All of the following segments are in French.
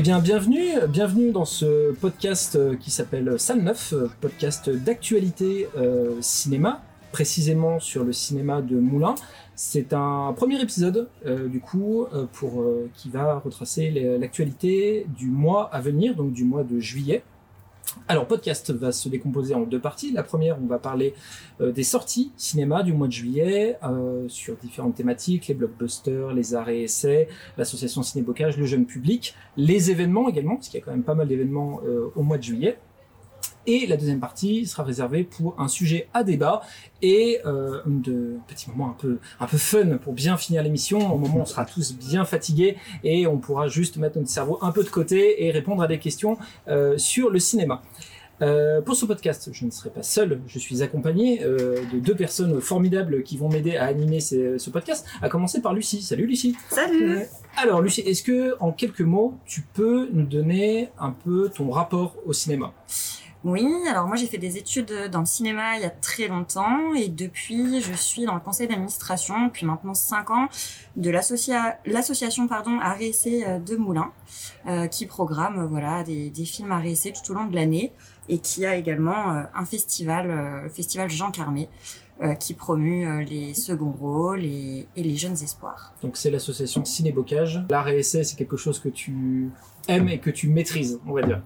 Eh bien, bienvenue, dans ce podcast euh, qui s'appelle Salle 9, euh, podcast d'actualité euh, cinéma, précisément sur le cinéma de Moulin. C'est un premier épisode, du coup, qui va retracer l'actualité du mois à venir, donc du mois de juillet. Alors, podcast va se décomposer en deux parties. La première, on va parler euh, des sorties cinéma du mois de juillet euh, sur différentes thématiques, les blockbusters, les arrêts et essais, l'association Cinébocage, le jeune public, les événements également, parce qu'il y a quand même pas mal d'événements euh, au mois de juillet. Et la deuxième partie sera réservée pour un sujet à débat et euh, de petits moments un peu un peu fun pour bien finir l'émission. Au moment où on sera tous bien fatigués et on pourra juste mettre notre cerveau un peu de côté et répondre à des questions euh, sur le cinéma. Euh, pour ce podcast, je ne serai pas seul, je suis accompagné euh, de deux personnes formidables qui vont m'aider à animer ces- ce podcast, à commencer par Lucie. Salut Lucie Salut Alors Lucie, est-ce que en quelques mots, tu peux nous donner un peu ton rapport au cinéma? Oui, alors moi j'ai fait des études dans le cinéma il y a très longtemps et depuis je suis dans le conseil d'administration depuis maintenant 5 ans de l'associa- l'association pardon Essai euh, de Moulins euh, qui programme euh, voilà des, des films Arrêt Essai tout au long de l'année et qui a également euh, un festival, euh, le festival Jean Carmé euh, qui promue euh, les seconds rôles et, et les jeunes espoirs. Donc c'est l'association Cinébocage. L'art et essai, c'est quelque chose que tu aimes et que tu maîtrises, on va dire.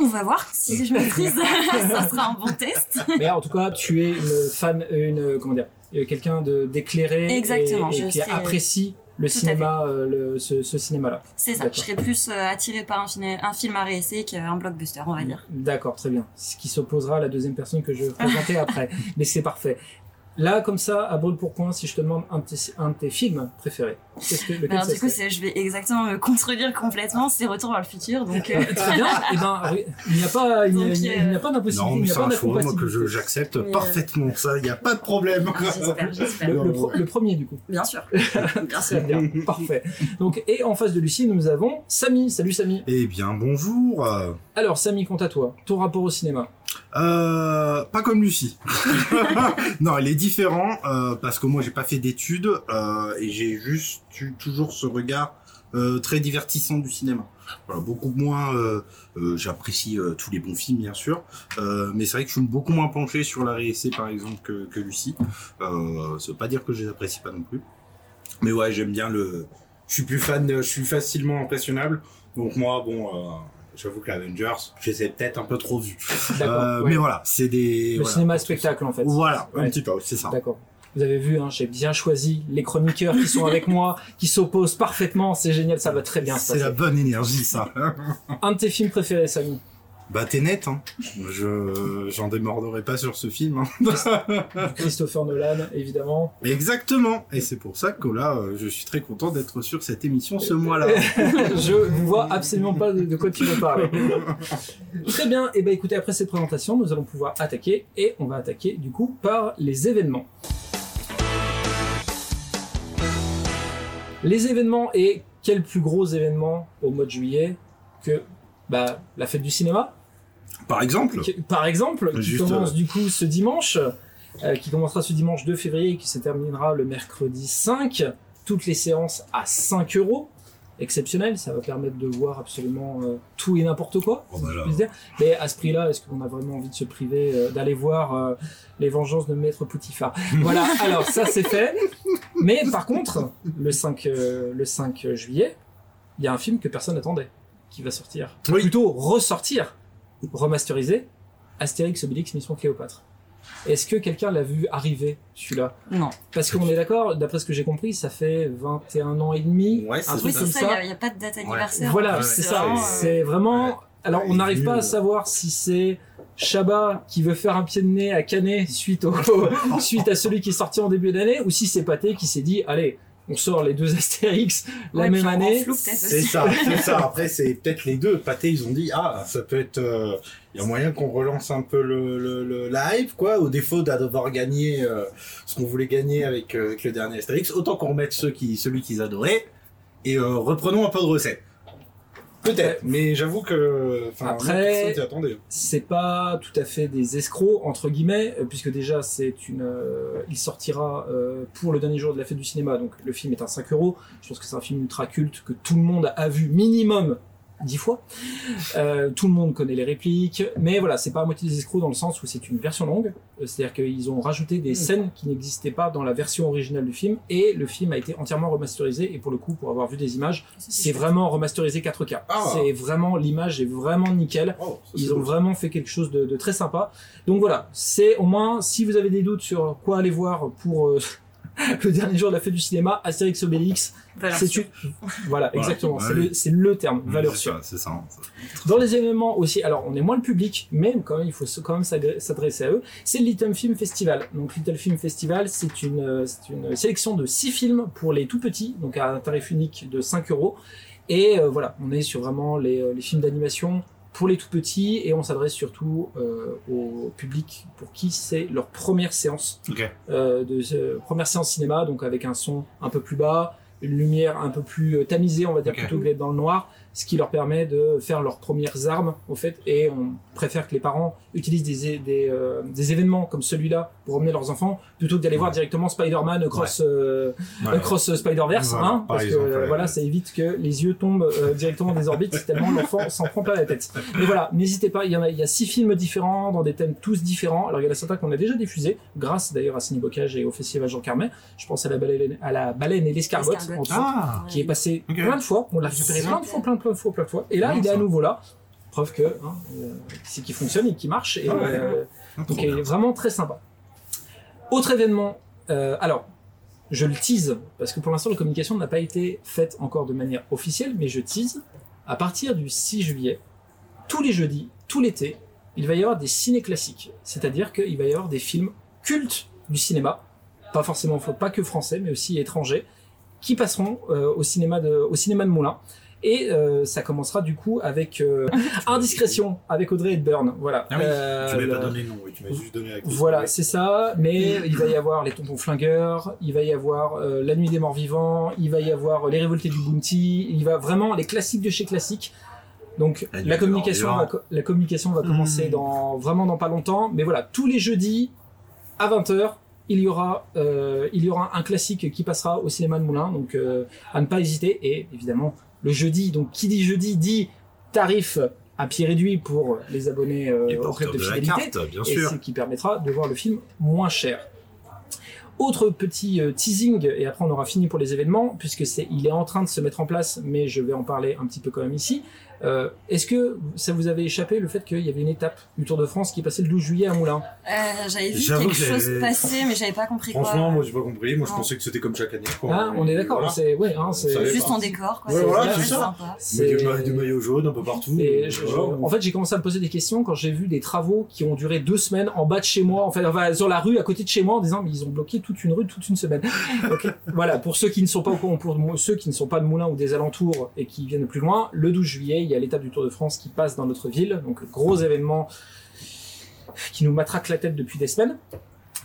On va voir si je maîtrise, ça sera un bon test. Mais en tout cas, tu es une fan, une comment dire, euh, quelqu'un de d'éclairé et- Exactement, et, je qui apprécie le Tout cinéma, euh, le- ce, ce cinéma-là. C'est ça, je serais plus euh, attirée par un, film- un film à réessai qu'un blockbuster, on va dire. D'accord, très bien. Ce qui s'opposera à la deuxième personne que je vais présenter après. Mais c'est parfait. Là, comme ça, à brûle pour point, si je te demande un de tes, un de tes films préférés, qu'est-ce que, lequel Alors du coup, je vais exactement me contredire complètement, c'est Retour vers le futur, donc... euh, Très bien. Eh ben, il n'y a pas, il n'y a, Donc, il n'y a- euh, pas d'impossibilité, Non, mais c'est un choix, moi, que j'accepte euh, parfaitement ça, il n'y a pas de problème. J'espère, j'espère. Le, le pro- le premier, du coup. Bien sûr, bien sûr. bien, parfait. Donc, et en face de Lucie, nous avons Samy. Salut Samy. Eh bien, bonjour. Alors, Samy, compte à toi. Ton rapport au cinéma? Euh, pas comme Lucie. non, elle est différente euh, parce que moi j'ai pas fait d'études euh, et j'ai juste toujours ce regard euh, très divertissant du cinéma. Voilà, beaucoup moins. J'apprécie tous les bons films bien sûr, mais c'est vrai que je suis beaucoup moins penché sur la réessai par exemple que, que Lucie. Euh, ça veut pas dire que je les apprécie pas non plus, mais ouais j'aime bien le. Je suis plus fan, je suis facilement impressionnable. Donc moi bon. J'avoue que l'Avengers, je les ai peut-être un peu trop vus. Euh, ouais. Mais voilà, c'est des. Le voilà. cinéma spectacle, en fait. Voilà, un petit peu, c'est ça. D'accord. Vous avez vu, hein, j'ai bien choisi les chroniqueurs qui sont avec moi, qui s'opposent parfaitement. C'est génial, ça va très bien C'est la bonne énergie, ça. Un de tes films préférés, Samy? Bah, t'es net, hein. Je, j'en démorderai pas sur ce film, hein. Christopher Nolan, évidemment. Exactement. Et c'est pour ça que là, euh, je suis très content d'être sur cette émission ce mois-là. Je ne vois absolument pas de, quoi tu veux parler. Très bien. Et ben écoutez, après cette présentation, nous allons pouvoir attaquer et on va attaquer du coup par les événements. Les événements et quel plus gros événement au mois de juillet que bah, la fête du cinéma? Par exemple. Qui- Par exemple, qui Juste, commence euh, du coup ce dimanche, euh, qui commencera ce dimanche 2 février et qui se terminera le mercredi 5. Toutes les séances à 5 euros. Exceptionnel, ça va permettre de voir absolument euh, tout et n'importe quoi. Oh, si bah je là. puis dire. Mais à ce prix-là, est-ce qu'on a vraiment envie de se priver euh, d'aller voir les vengeances de Maître Poutifard Voilà, alors ça c'est fait. Mais par contre, le 5, euh, le 5 juillet, il y a un film que personne n'attendait qui va sortir. Oui. Plutôt ressortir, remasterisé, Astérix Obélix Mission Cléopâtre. Est-ce que quelqu'un l'a vu arriver, celui-là? Non. Parce qu'on est d'accord, d'après ce que j'ai compris, ça fait 21 ans et demi, Ouais, un c'est truc Oui, ça. comme c'est ça, il n'y a, pas de date anniversaire. Voilà, Ouais, c'est ça. vraiment, euh, C'est vraiment. Alors, on n'arrive pas à savoir si c'est Chabat qui veut faire un pied de nez à Canet suite au suite à celui qui est sorti en début d'année, ou si c'est Pathé qui s'est dit, allez, on sort les deux Astérix la Ouais, même année. C'est ça, c'est ça. Après, c'est peut-être les deux. Pâté, ils ont dit, ah, ça peut être, euh, il y a moyen qu'on relance un peu le, le, le- la hype, quoi, au défaut d'avoir gagné euh, ce qu'on voulait gagner avec, euh, avec le dernier Astérix. Autant qu'on remette ceux qui, celui qu'ils adoraient et euh, reprenons un peu de recettes. Peut-être, mais j'avoue que, Après- c'est pas tout à fait des escrocs entre guillemets euh, puisque déjà c'est une euh, il sortira euh, pour le dernier jour de la fête du cinéma donc le film est à 5 euros. Je pense que c'est un film ultra culte que tout le monde a vu minimum dix fois. Euh, tout le monde connaît les répliques, mais voilà, c'est pas à moitié des escrocs dans le sens où c'est une version longue, Euh, c'est-à-dire qu'ils ont rajouté des scènes qui n'existaient pas dans la version originale du film, et le film a été entièrement remasterisé, et pour le coup, pour avoir vu des images, c'est vraiment remasterisé 4K. Ah. C'est vraiment, l'image est vraiment nickel. Oh, ça, Ils ont cool. vraiment fait quelque chose de, de très sympa. Donc voilà, c'est au moins, si vous avez des doutes sur quoi aller voir pour euh, le dernier jour de la fête du cinéma, Astérix Obélix, Valeur c'est sûre. une... Voilà, exactement, ouais. c'est le, c'est le terme, Ouais, valeur sûre. C'est ça. Dans les événements aussi, alors on est moins le public, mais quand même, il faut quand même s'adre- s'adresser à eux. C'est le Little Film Festival. Donc Little Film Festival, c'est une, euh, c'est une sélection de six films pour les tout petits, donc à un tarif unique de 5 euros. Et euh, voilà, on est sur vraiment les, euh, les films d'animation pour les tout petits et on s'adresse surtout euh, au public pour qui c'est leur première séance. Euh, de euh, première séance cinéma, donc avec un son un peu plus bas, une lumière un peu plus euh, tamisée, on va dire plutôt que d'être dans le noir, ce qui leur permet de faire leurs premières armes au fait. Et on préfère que les parents utilisent des, euh, des événements comme celui-là pour emmener leurs enfants plutôt que d'aller voir directement Spider-Man cross euh, Ouais. cross Spider-Verse, Voilà, hein, par parce exemple, que euh, ouais. voilà, ça évite que les yeux tombent euh, directement des orbites tellement l'enfant s'en prend plein la tête. Mais voilà, n'hésitez pas, il y en a, il y a six films différents dans des thèmes tous différents. Alors il y en a certains qu'on a déjà diffusés, grâce d'ailleurs à Ciné Bocage et au Festival Jean Carmet. Je pense à la baleine, à la baleine et l'escargot, L'escargot. entre autres, Ah. qui est passé Ok. plein de fois. On l'a récupéré plein de fois, plein, plein de fois, plein de fois. Et là, Non, il est à nouveau là. Preuve que hein, euh, c'est qui fonctionne et qui marche. Et, Ah ouais. euh, Ah, donc il est vraiment très sympa. Autre événement, euh, alors je le tease parce que pour l'instant la communication n'a pas été faite encore de manière officielle, mais je tease. À partir du 6 juillet, tous les jeudis, tout l'été, il va y avoir des ciné classiques, c'est-à-dire qu'il va y avoir des films cultes du cinéma, pas forcément pas que français, mais aussi étrangers, qui passeront euh, au cinéma de au cinéma de Moulin. Et euh, ça commencera du coup avec euh, Indiscrétion avec Audrey Hepburn. Voilà. Ah oui, Euh, tu m'avais pas donné le nom, oui, tu m'as juste donné la voilà, c'est ça. Mais il va y avoir les tontons flingueurs, il va y avoir euh, la nuit des morts vivants, il va y avoir les révoltés du Bounty, il va vraiment les classiques de chez classiques. Donc La nuit la communication, va, la communication va commencer Mm. dans vraiment dans pas longtemps. Mais voilà, tous les jeudis à 20h, il y aura euh, il y aura un classique qui passera au cinéma de Moulin. Donc euh, à ne pas hésiter. Et évidemment le jeudi. Donc qui dit jeudi dit tarif à pied réduit pour les abonnés euh, Les au club de de la fidélité carte, bien et ce qui permettra de voir le film moins cher. Autre petit euh, teasing, et après on aura fini pour les événements, puisque c'est, il est en train de se mettre en place, mais je vais en parler un petit peu quand même ici. Euh, est-ce que ça vous avait échappé le fait qu'il y avait une étape du Tour de France qui passait le 12 juillet à Moulins? Euh, j'avais vu quelque que chose passer, mais j'avais pas compris quoi. Franchement, moi j'ai pas compris. Moi je Non. pensais que c'était comme chaque année. quoi. Ah, on est d'accord, Voilà. c'est, ouais, hein, Juste en décor, quoi. Ouais, voilà, c'est ça. sympa. c'est- Des, ma- des maillots jaunes un peu partout. Et je- je- Voilà. en fait, j'ai commencé à me poser des questions quand j'ai vu des travaux qui ont duré deux semaines en bas de chez moi, en fait, enfin, sur la rue à côté de chez moi, en disant mais ils ont bloqué toute une rue toute une semaine. Voilà, pour ceux qui ne sont pas au courant, pour ceux qui ne sont pas de Moulins ou des alentours et qui viennent de plus loin, le 12 juillet, il y a l'étape du Tour de France qui passe dans notre ville, donc gros événement qui nous matraque la tête depuis des semaines.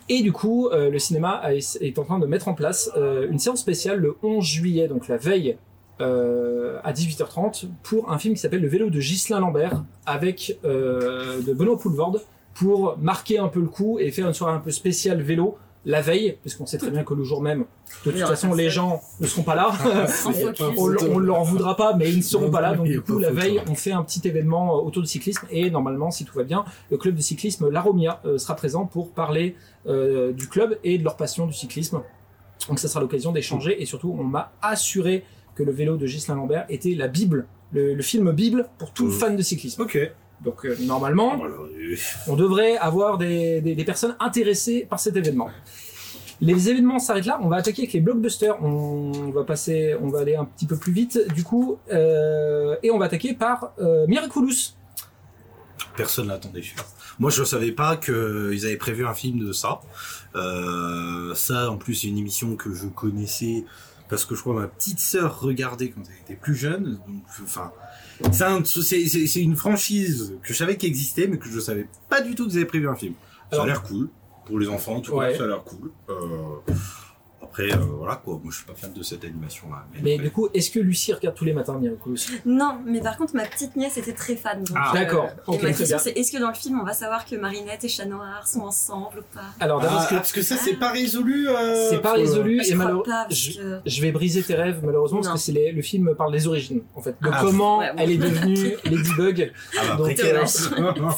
Et du coup, euh, le cinéma est en train de mettre en place euh, une séance spéciale le 11 juillet, donc la veille euh, à 18h30 pour un film qui s'appelle Le vélo de Ghislain Lambert avec de Benoît Poulvorde pour marquer un peu le coup et faire une soirée un peu spéciale vélo la veille, parce qu'on sait très bien que le jour même, de toute façon, les gens ne seront pas là. On, on leur en voudra pas, mais ils ne seront pas là. Donc du coup, la veille, on fait un petit événement euh, autour du cyclisme et normalement, si tout va bien, le club de cyclisme La Romia euh, sera présent pour parler euh, du club et de leur passion du cyclisme. Donc ça sera l'occasion d'échanger et surtout, on m'a assuré que le vélo de Ghislain Lambert était la Bible, le, le film Bible pour tout Euh. fan de cyclisme. Ok. Donc euh, normalement, Voilà, euh, on devrait avoir des, des- des personnes intéressées par cet événement. Les événements s'arrêtent là. On va attaquer avec les blockbusters. On va passer, on va aller un petit peu plus vite. Du coup, euh, et on va attaquer par euh, Miraculous. Personne l'attendait. Moi, je savais pas qu'ils avaient prévu un film de ça. Euh, ça, en plus, c'est une émission que je connaissais parce que je crois ma petite sœur regardait quand elle était plus jeune. Donc, enfin, c'est un- une franchise que je savais qu'elle existait, mais que je savais pas du tout qu'ils avaient prévu un film. Ça a l'air cool pour les enfants. En tout Ouais. cas, ça a l'air cool. Euh, après, euh, voilà quoi. Moi, je suis pas fan de cette animation-là. Mais du coup, est-ce que Lucie regarde tous les matins Miraculous Non, mais par contre, ma petite nièce était très fan. donc, Ah, euh, d'accord. et Ok, ma très question, bien. c'est est-ce que dans le film, on va savoir que Marinette et Chat Noir sont ensemble ou pas? Alors, d'abord, Ah, parce que ça, c'est pas résolu. euh, c'est pas résolu Je et malheureusement. je- que... Je vais briser tes rêves malheureusement Non. parce que c'est les- le film parle des origines en fait de Ah, comment ouais, bon. elle est devenue Ladybug Ah bah, Donc,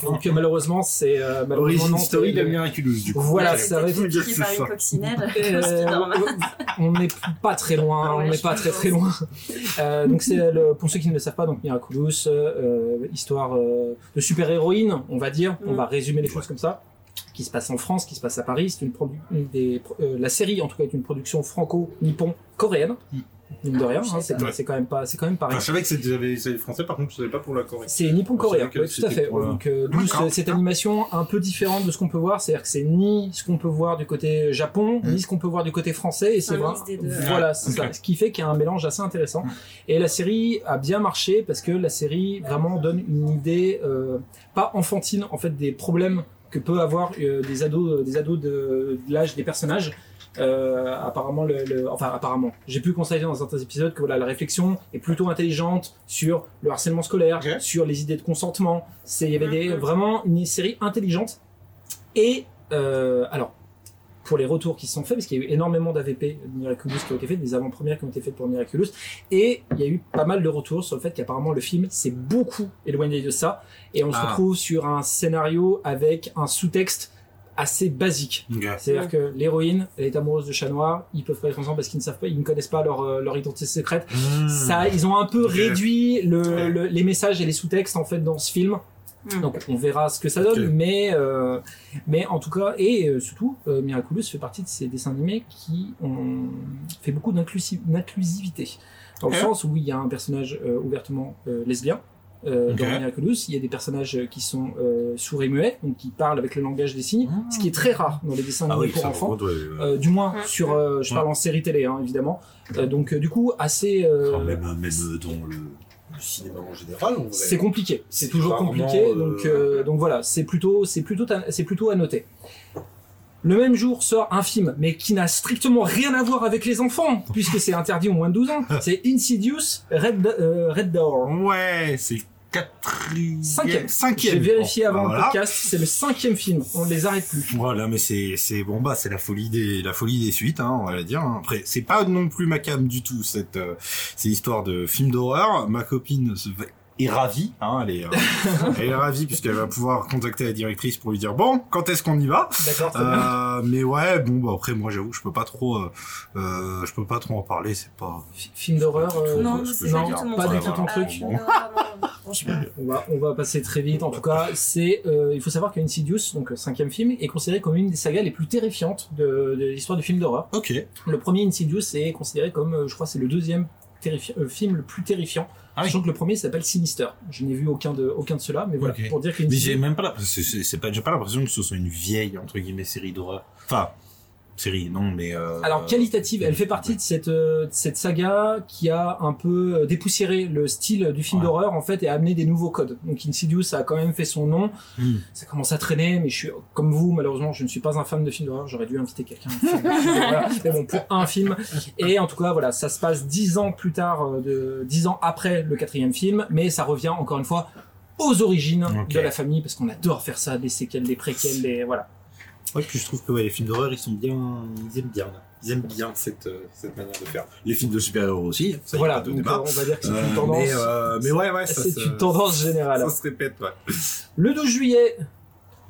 donc malheureusement c'est euh, malheureusement Origin story de Miraculous, du coup. Voilà, ça va être- Euh, on n'est pas très loin, Ah ouais, on n'est pas très très loin. Euh, donc c'est le, pour ceux qui ne le savent pas, donc Miraculous, euh, histoire euh, de super héroïne, on va dire, on Mm. va résumer les choses comme ça, qui se passe en France, qui se passe à Paris. C'est une, produ- une des, euh, la série en tout cas est une production franco-nippon-coréenne. Mm. Mine de rien, hein, c'est Ouais. quand même pas, c'est quand même pareil. Enfin, je savais que c'était français, par contre, je savais pas pour la Corée. C'est savais que oui, tout à fait. la- Donc, euh, cette animation un peu différente de ce qu'on peut voir, c'est-à-dire que c'est ni ce qu'on peut voir du côté Japon, Mm. ni ce qu'on peut voir du côté français, et c'est Un vrai. mix des deux. Voilà, c'est ça. Ce qui fait qu'il y a un mélange assez intéressant. Et la série a bien marché parce que la série vraiment donne une idée euh, pas enfantine en fait des problèmes que peut avoir euh, des ados, des ados de, de l'âge des personnages. Euh, apparemment, le, le- enfin apparemment, j'ai pu constater dans certains épisodes que voilà la réflexion est plutôt intelligente sur le harcèlement scolaire, sur les idées de consentement. C'est il y avait des, Mhm. vraiment une série intelligente. Et euh, alors pour les retours qui se sont faits, parce qu'il y a eu énormément d'AVP de Miraculous qui ont été faits, des avant-premières qui ont été faites pour Miraculous, et il y a eu pas mal de retours sur le fait qu'apparemment le film s'est beaucoup éloigné de ça, et on se Ah. retrouve sur un scénario avec un sous-texte assez basique. C'est-à-dire que l'héroïne, elle est amoureuse de chat noir, ils peuvent pas être ensemble parce qu'ils ne savent pas, ils ne connaissent pas leur, euh, leur identité secrète. Hmm. Ça, ils ont un peu réduit le, Ouais. le- les messages et les sous-textes en fait dans ce film. Mm. Donc on verra ce que ça donne, mais euh, mais en tout cas et euh, surtout, euh, Miraculous fait partie de ces dessins animés qui ont fait beaucoup d'inclusi- d'inclusivité. Dans le sens où il y a un personnage euh, ouvertement euh, lesbien. Euh, Ok. Dans Miraculous, il y a des personnages qui sont euh, sourds et muets, donc qui parlent avec le langage des signes, Ah. ce qui est très rare dans les dessins Ah animés oui, pour enfants. par contre, ouais, ouais. Euh, du moins sur, euh, je Ouais. parle en série télé, hein, évidemment. Euh, donc euh, du coup assez. euh, Enfin, même, même dans le, le cinéma en général, c'est compliqué, c'est toujours compliqué, donc euh, donc voilà, c'est plutôt c'est plutôt c'est plutôt à noter. Le même jour sort un film, mais qui n'a strictement rien à voir avec les enfants, puisque c'est interdit aux moins de 12 ans. C'est Insidious Red, euh, Red Door. Ouais, c'est quatrième. Cinquième. Cinquième. J'ai vérifié avant Voilà. le podcast, c'est le cinquième film. On ne les arrête plus. Voilà, mais c'est c'est bon bah c'est la folie des la folie des suites, hein, on va le dire. hein. Après, c'est pas non plus ma cam du tout cette euh, ces histoires de films d'horreur. Ma copine se- est ravie, hein, elle est euh, elle est ravie puisqu'elle va pouvoir contacter la directrice pour lui dire bon quand est-ce qu'on y va? D'accord. Euh, mais ouais, bon bah après moi j'avoue je peux pas trop euh, euh, je peux pas trop en parler, c'est pas. F- Film d'horreur. euh, Non, c'est pas mon Pas du tout ton Ah, truc. non. On va, on va passer très vite. En tout cas, c'est, euh, il faut savoir que Insidious, donc cinquième film, est considéré comme une des sagas les plus terrifiantes de, de l'histoire du film d'horreur. Ok. Le premier Insidious est considéré comme, je crois, c'est le deuxième euh, film le plus terrifiant. Ah oui. Sachant que le premier s'appelle Sinister. Je n'ai vu aucun de, aucun de ceux-là, mais voilà, pour dire Mais j'ai même pas la, c'est, pas, j'ai pas l'impression que ce soit une vieille, entre guillemets, série d'horreur. Enfin, série, non, mais, euh, Alors qualitative, elle fait partie de cette euh, de cette saga qui a un peu euh, dépoussiéré le style du film Ouais. d'horreur en fait et a amené des nouveaux codes. Donc Insidious a quand même fait son nom. Hmm. Ça commence à traîner, mais je suis comme vous malheureusement, je ne suis pas un fan de films d'horreur. J'aurais dû inviter quelqu'un. mais bon, pour un film. Et en tout cas, voilà, ça se passe dix ans plus tard, de dix ans après le quatrième film, mais ça revient encore une fois aux origines de la famille parce qu'on adore faire ça, des séquelles, des préquels, des voilà. Ouais, puis je trouve que ouais, les films d'horreur, ils sont bien, ils aiment bien, là. ils aiment bien cette, euh, cette manière de faire. Les films de super-héros aussi, ça y a voilà, pas de donc, débat. on va dire que c'est Euh, une tendance. mais, euh, mais ouais, ouais, c'est une tendance générale. Ça se répète, ouais. Le 12 juillet,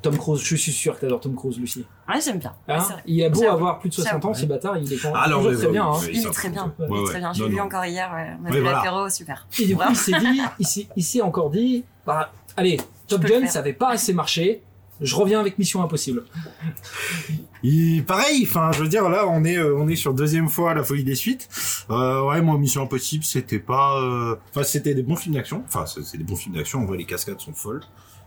Tom Cruise, je suis sûr que t'adores Tom Cruise, Lucie. Ouais, j'aime bien. Hein il a beau avoir plus de 60 ans, ce bâtard, il est quand Ah, très ouais, bien. hein. Il est très bien. ouais, Il est ouais. très bien. J'ai Non, vu non. encore hier. ouais. On a vu voilà. l'apéro, super. Et du coup, il s'est dit, il s'est- il encore dit, bah, allez, Top Gun, ça avait pas assez marché. Je reviens avec Mission Impossible. Il- pareil, enfin, je veux dire, là, on est, euh, on est sur deuxième fois la folie des suites. Euh, ouais, moi, Mission Impossible, c'était pas, euh, enfin, c'était des bons films d'action. Enfin, c'est des bons films d'action. En vrai, les cascades sont folles.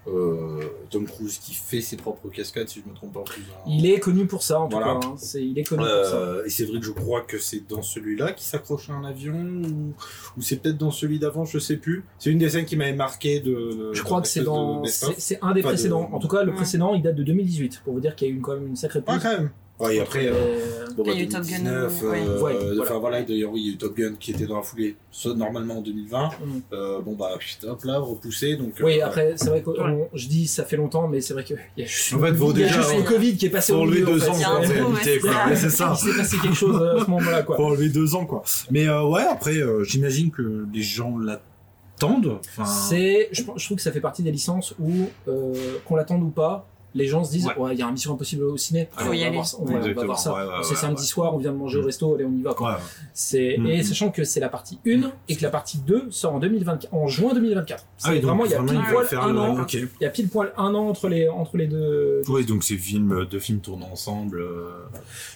Euh, Tom Cruise qui fait ses propres cascades, si je me trompe pas. en plus, hein. Il est connu pour ça, en tout cas. hein. C'est, il est connu pour ça. Euh, et c'est vrai que je crois que c'est dans celui-là qu'il s'accroche à un avion ou, ou c'est peut-être dans celui d'avant, je sais plus. C'est une des scènes qui m'avait marqué de. Je crois que c'est dans, c'est, un des de- précédents. En tout cas, le Ouais. précédent, il date de 2018, pour vous dire qu'il y a eu une- quand même une sacrée Ah quand même. Ouais, et après, euh, Euh, bon, bah, Il y a eu Top Gun, 2019, ouais. euh, Ouais, enfin voilà. voilà, d'ailleurs, oui, il y a eu Top Gun qui était dans la foulée, soit normalement en 2020. Mm. Euh, bon, bah, putain, hop là, repoussé, donc. euh, Oui, ouais. après, c'est vrai que je dis ça fait longtemps, mais c'est vrai qu'il y a juste, En fait, il y a déjà- juste le Covid qui est passé au enlever milieu. en deux fait. ans, en ouais, quoi. c'est ça. Il s'est passé quelque chose à ce moment-là, quoi. Faut enlever deux ans, quoi. Mais euh, ouais, après, euh, j'imagine que les gens l'attendent. Enfin, C'est, je, pense- je trouve que ça fait partie des licences où, euh, qu'on l'attende ou pas, les gens se disent, Ouais. ouais, il y a un Mission Impossible au ciné, allez, on y va aller. voir ça, on va- on va voir ça. ouais, c'est samedi soir, on vient de manger au Mm. resto, allez, on y va, quoi. C'est, Mm. et sachant que c'est la partie 1 et que la partie 2 sort en 2024, en juin 2024. C'est Ah vraiment, il y a pile poil un an, y a pile poil un an entre les, entre les deux. Oui, donc ces films, deux films tournent ensemble. euh,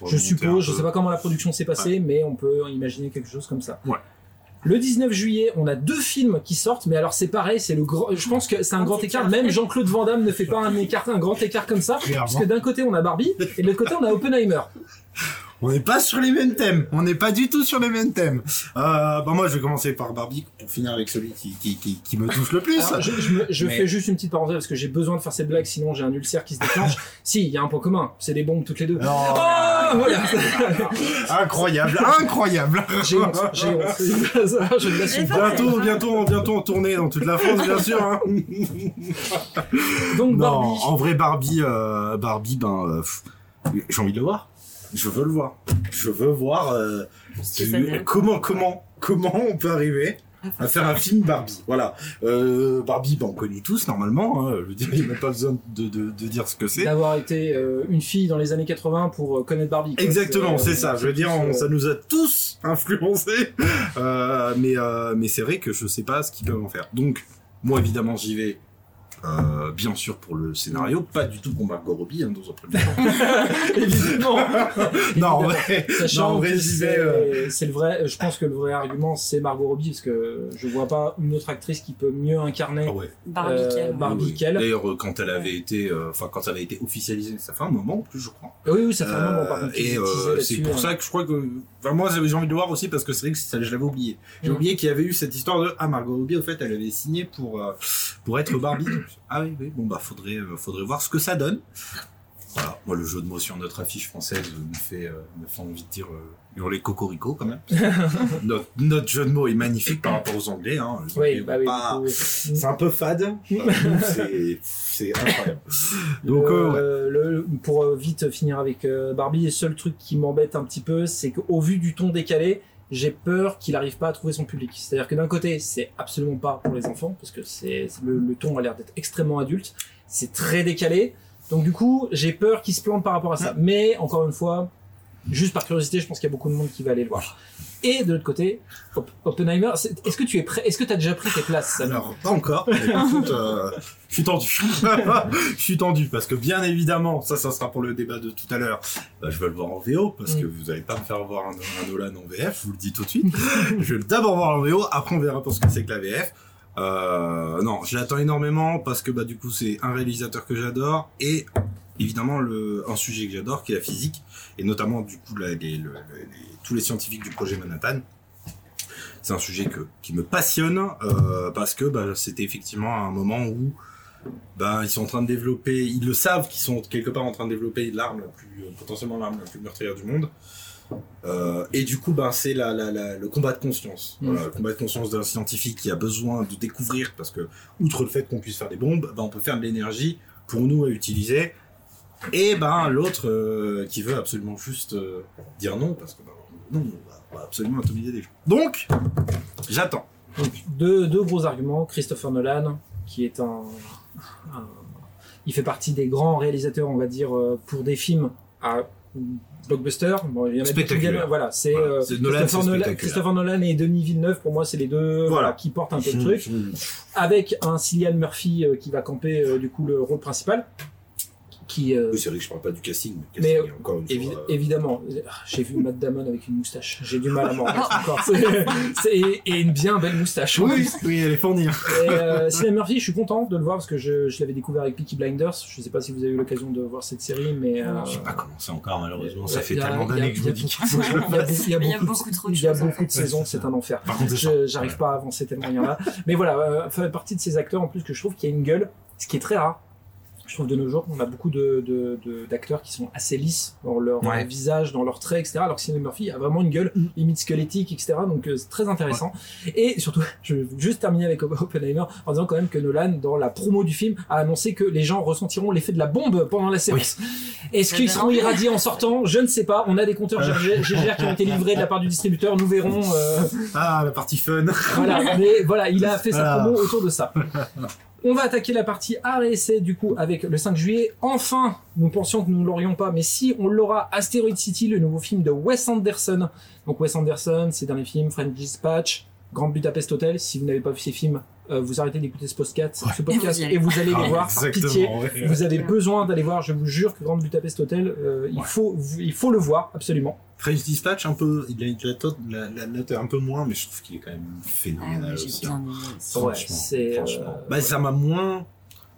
Je suppose, je sais pas comment la production s'est passée, mais on peut imaginer quelque chose comme ça. Ouais. Le 19 juillet, on a deux films qui sortent, mais alors c'est pareil, c'est le grand. Je pense que c'est un grand écart. Même Jean-Claude Van Damme ne fait pas un écart, un grand écart comme ça, Clairement. parce que d'un côté on a Barbie et de l'autre côté on a Oppenheimer. On n'est pas sur les mêmes thèmes. On n'est pas du tout sur les mêmes thèmes. Euh, bah moi, je vais commencer par Barbie pour finir avec celui qui, qui, qui, qui me touche le plus. Alors, je je, me- je Mais- fais juste une petite parenthèse parce que j'ai besoin de faire cette blague, sinon j'ai un ulcère qui se déclenche. si, il y a un point commun, c'est des bombes toutes les deux. Non. Oh, voilà. Incroyable, incroyable. j'ai honte, j'ai honte. je ne l'assume pas. Bientôt, bientôt, bientôt en tournée dans toute la France, bien sûr. hein. Donc Non, Barbie. en vrai, Barbie, euh, Barbie, ben, euh, pff, j'ai envie de le voir. Je veux le voir. Je veux voir euh, comment, comment, comment on peut arriver? à faire un film Barbie. Voilà. Euh, Barbie, ben, on connaît tous normalement. Hein, je veux dire, il n'y a même pas besoin de, de, de dire ce que c'est. D'avoir été euh, une fille dans les années 80 pour euh, connaître Barbie. quoi. Exactement, c'est ça. Je veux dire, on- ça nous a tous influencés. Mais mais c'est vrai que je sais pas ce qu'ils peuvent en faire. Donc, moi, évidemment, j'y vais. Euh, bien sûr pour le scénario, pas du tout pour Margot Robbie hein, dans un premier temps. Évidemment. non, en vrai, non, Sachant que c'est euh, c'est le vrai, je pense que le vrai argument c'est Margot Robbie parce que je vois pas une autre actrice qui peut mieux incarner Ah ouais. Barbie euh. Barbie Oui, oui. qu'elle. D'ailleurs, euh, quand elle avait été, euh, enfin quand ça avait été officialisé, ça fait un moment en plus, je crois. Oui, oui, ça fait un moment par Euh, contre. et euh, c'est pour hein. ça que je crois que enfin, moi j'avais j'ai envie de le voir aussi parce que c'est vrai que ça, je l'avais oublié. J'ai Mm. oublié qu'il y avait eu cette histoire de ah Margot Robbie au fait elle avait signé pour euh, pour être Barbie. Ah oui oui bon bah faudrait euh, faudrait voir ce que ça donne. Voilà, moi le jeu de mots sur notre affiche française me fait euh, me fait envie de dire euh, hurler cocorico quand même. notre, notre jeu de mots est magnifique par rapport aux Anglais. Hein. Oui, bah oui. pas- c'est un peu fade. C'est incroyable. Donc le- euh, ouais. le- pour euh, vite finir avec euh, Barbie, le seul truc qui m'embête un petit peu, c'est qu'au vu du ton décalé, j'ai peur qu'il n'arrive pas à trouver son public. C'est-à-dire que d'un côté, c'est absolument pas pour les enfants, parce que c'est le, le ton a l'air d'être extrêmement adulte. C'est très décalé. Donc du coup, j'ai peur qu'il se plante par rapport à ça. Mais encore une fois, juste par curiosité, je pense qu'il y a beaucoup de monde qui va aller le voir. Et de l'autre côté, Op- Oppenheimer, est-ce que tu es prêt Est-ce que tu as déjà pris tes places Alors, pas encore. mais écoute, euh, je suis tendu. je suis tendu parce que bien évidemment, ça, ça sera pour le débat de tout à l'heure. Bah, je veux le voir en VO parce Mm. que vous allez pas me faire voir un, un Nolan en VF, je vous le dis tout de suite. je vais d'abord voir en VO, après on verra pour ce que c'est que la VF. Euh, non, je l'attends énormément parce que bah du coup c'est un réalisateur que j'adore et évidemment le un sujet que j'adore qui est la physique et notamment du coup la- les- le- le- les- tous les scientifiques du projet Manhattan. C'est un sujet que, qui me passionne euh, parce que bah, c'était effectivement un moment où bah, ils sont en train de développer, ils le savent qu'ils sont quelque part en train de développer l'arme la plus euh, potentiellement l'arme la plus meurtrière du monde. Euh, et du coup, ben, c'est la, la, la- le combat de conscience. Mm. Voilà, le combat de conscience d'un scientifique qui a besoin de découvrir, parce que, outre le fait qu'on puisse faire des bombes, ben, on peut faire de l'énergie pour nous à utiliser. Et ben, l'autre euh, qui veut absolument juste euh, dire non, parce que ben, non, on va, absolument atomiser des gens. Donc, j'attends. Deux, deux gros arguments. Christopher Nolan, qui est un, un- Il fait partie des grands réalisateurs, on va dire, euh, pour des films à blockbuster. Bon, il y en a d'autres qui Spectaculaire. viennent- Voilà, c'est Voilà. euh, Nolan, Christopher, Nolan, spectaculaire. Christopher Nolan et Denis Villeneuve, pour moi, c'est les deux Voilà. qui portent un peu le truc. Avec un Cillian Murphy qui va camper, du coup, le rôle principal. Qui, euh, Oui, c'est vrai que je parle pas du casting, mais, encore une Évi- fois, euh, évidemment, j'ai vu Matt Damon avec une moustache. J'ai du mal à m'en remettre encore. Et une bien belle moustache. Oui, oui, elle est fournie. Et euh, Cillian Murphy, je suis content de le voir parce que je, je l'avais découvert avec Peaky Blinders. Je sais pas si vous avez eu l'occasion de voir cette série, mais euh, j'ai pas commencé encore, malheureusement. Ça fait a- tellement d'années que je me dis qu'il faut que je le il y a beaucoup- trop de il y a beaucoup de saisons, c'est un enfer. J'arrive pas à avancer tellement il y en a. Mais voilà, euh, fait partie de ces acteurs en plus que je trouve qu'il y a une gueule, ce qui est très rare. Je trouve de nos jours, on a beaucoup de, de- de- d'acteurs qui sont assez lisses dans leur Ouais. euh, visage, dans leurs traits, etc. Alors que Cillian Murphy a vraiment une gueule limite squelettique, etc. Donc euh, c'est très intéressant. Et surtout, je vais juste terminer avec Oppenheimer en disant quand même que Nolan, dans la promo du film, a annoncé que les gens ressentiront l'effet de la bombe pendant la séance. Est-ce qu'ils seront irradiés en sortant? Je ne sais pas. On a des compteurs GGR GGR qui ont été livrés de la part du distributeur. Nous verrons. euh, Ah, la partie fun. voilà, mais voilà, il a fait sa promo autour de ça. On va attaquer la partie art et essai du coup avec le 5 juillet. Enfin, nous pensions que nous ne l'aurions pas, mais si on l'aura, Asteroid City, le nouveau film de Wes Anderson. Donc Wes Anderson, ses derniers films, French Dispatch, Grand Budapest Hotel. Si vous n'avez pas vu ces films, euh, vous arrêtez d'écouter ce podcast, ce podcast Et vous allez. et vous allez les Ah, voir. Exactement, pitié, ouais. vous avez besoin d'aller voir. Je vous jure que Grand Budapest Hotel, euh, il faut, il faut le voir absolument. French Dispatch, un peu, il a une- la, note- la, la note un peu moins, mais je trouve qu'il est quand même Ah phénoménal j'ai aussi. Ouais, Franchement, euh, franchement. Bah, ça m'a moins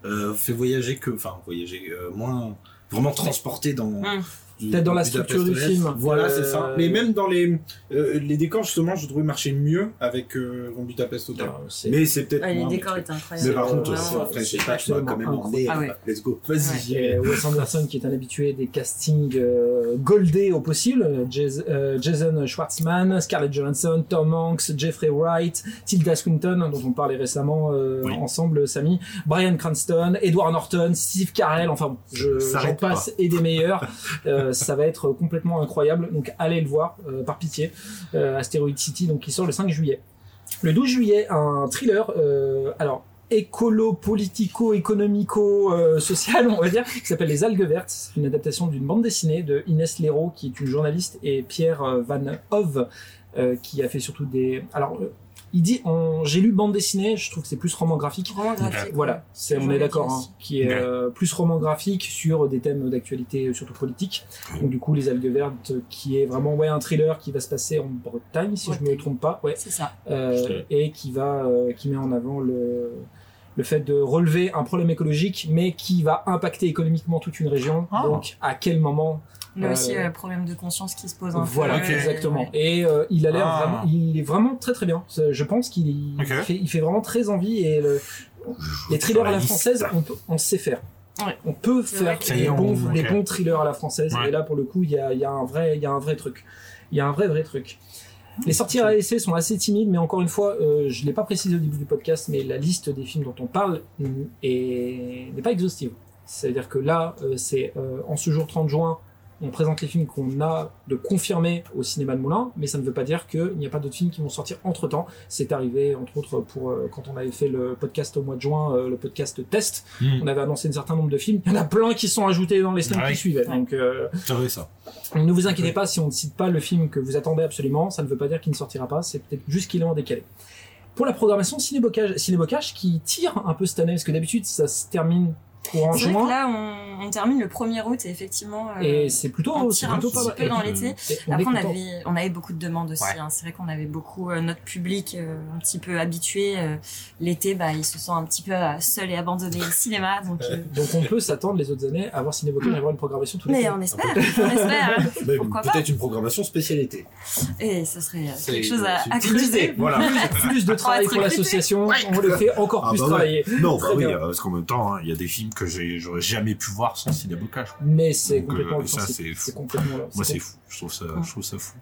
euh, fait voyager que, enfin, voyager, euh, moins vraiment transporté dans. Hum. Peut-être dans la structure du film. Voilà, Euh, c'est ça. Mais même dans les euh, les décors justement, je trouvais marcher mieux avec euh, Grand Budapest Hotel. Mais c'est peut-être. Ouais, les décors étaient incroyables. Mais par contre, euh, c'est. French c'est m'a quand même emmené. Ah ouais. Let's go. Ouais. Vas-y. Wes Anderson qui est un habitué des castings euh, goldés au possible, Jas- euh, Jason Schwartzman, Scarlett Johansson, Tom Hanks, Jeffrey Wright, Tilda Swinton dont on parlait récemment euh, Oui. ensemble Samy, Brian Cranston, Edward Norton, Steve Carell, enfin bon, je passe et des meilleurs. Euh, ça va être complètement incroyable, donc allez le voir euh, par pitié. Euh, Asteroid City donc qui sort le 5 juillet. Le 12 juillet, un thriller alors écolo, politico, économico, social, on va dire, qui s'appelle Les Algues Vertes. C'est une adaptation d'une bande dessinée de Inès Leroux, qui est une journaliste, et Pierre Van Hove, qui a fait surtout des... Alors, il dit, j'ai lu bande dessinée, je trouve que c'est plus roman graphique. Vraiment graphique. Voilà, c'est, on est d'accord, hein, qui est Ouais. euh, plus roman graphique sur des thèmes d'actualité, euh, surtout politique. Donc du coup, Les Algues Vertes, euh, qui est vraiment ouais un thriller qui va se passer en Bretagne, si je me trompe pas, ouais, C'est ça. euh, et qui va, euh, qui met en avant le le fait de relever un problème écologique, mais qui va impacter économiquement toute une région. Ah. Donc, à quel moment Mais Euh, aussi euh, le problème de conscience qui se pose un Voilà, peu. euh, exactement. ouais. Et euh, il a l'air Ah. vraiment, il est vraiment très très bien. Je pense qu'il il fait, il fait vraiment très envie et le- les thrillers à la française, on, peut, on sait faire. Ouais. On peut faire y des on- bons, thrillers à la française. Ouais. Et là, pour le coup, il y a, il y a un vrai, il y a un vrai truc. Il y a un vrai vrai truc. Les sorties à essai sont assez timides, mais encore une fois, euh, je l'ai pas précisé au début du podcast, mais la liste des films dont on parle est- n'est pas exhaustive. C'est-à-dire que là, euh, c'est euh, en ce jour 30 juin, on présente les films qu'on a de confirmer au cinéma de Moulin, mais ça ne veut pas dire qu'il n'y a pas d'autres films qui vont sortir entre temps. C'est arrivé, entre autres, pour euh, quand on avait fait le podcast au mois de juin, euh, le podcast test, Hmm. on avait annoncé un certain nombre de films. Il y en a plein qui sont ajoutés dans les semaines Ouais. qui suivaient. Donc, euh, ça. ne vous inquiétez pas si on ne cite pas le film que vous attendez absolument, ça ne veut pas dire qu'il ne sortira pas, c'est peut-être juste qu'il est en décalé. Pour la programmation Cinébocage, Cinébocage qui tire un peu cette année, parce que d'habitude ça se termine vrai que juin, là, on, on termine le 1er aut et effectivement. euh, et c'est plutôt, on c'est tire un petit pas peu dans et- l'été. et on Après, on avait, on avait beaucoup de demandes aussi. Ouais. hein. C'est vrai qu'on avait beaucoup euh, notre public euh, un petit peu habitué. euh, L'été, bah, il se sent un petit peu euh, seul et abandonné au cinéma. Donc, euh, Donc on peut s'attendre les autres années à voir Cinébocage avoir une programmation tous les mais ans. on espère, on espère. Mais Pourquoi pas Peut-être une programmation spécialité. Et ça serait euh, C'est- quelque chose à, à creuser. Voilà. Plus de travail pour l'association, on le fait encore Ah plus bah travailler. Non, bah oui, parce qu'en même temps, hein, il y a des films que j'aurais jamais pu voir sans cinébocage. quoi. Mais c'est Donc, complètement euh, ça, c'est fou. Complètement. Moi, C'est fou. Je trouve ça, je trouve ça fou.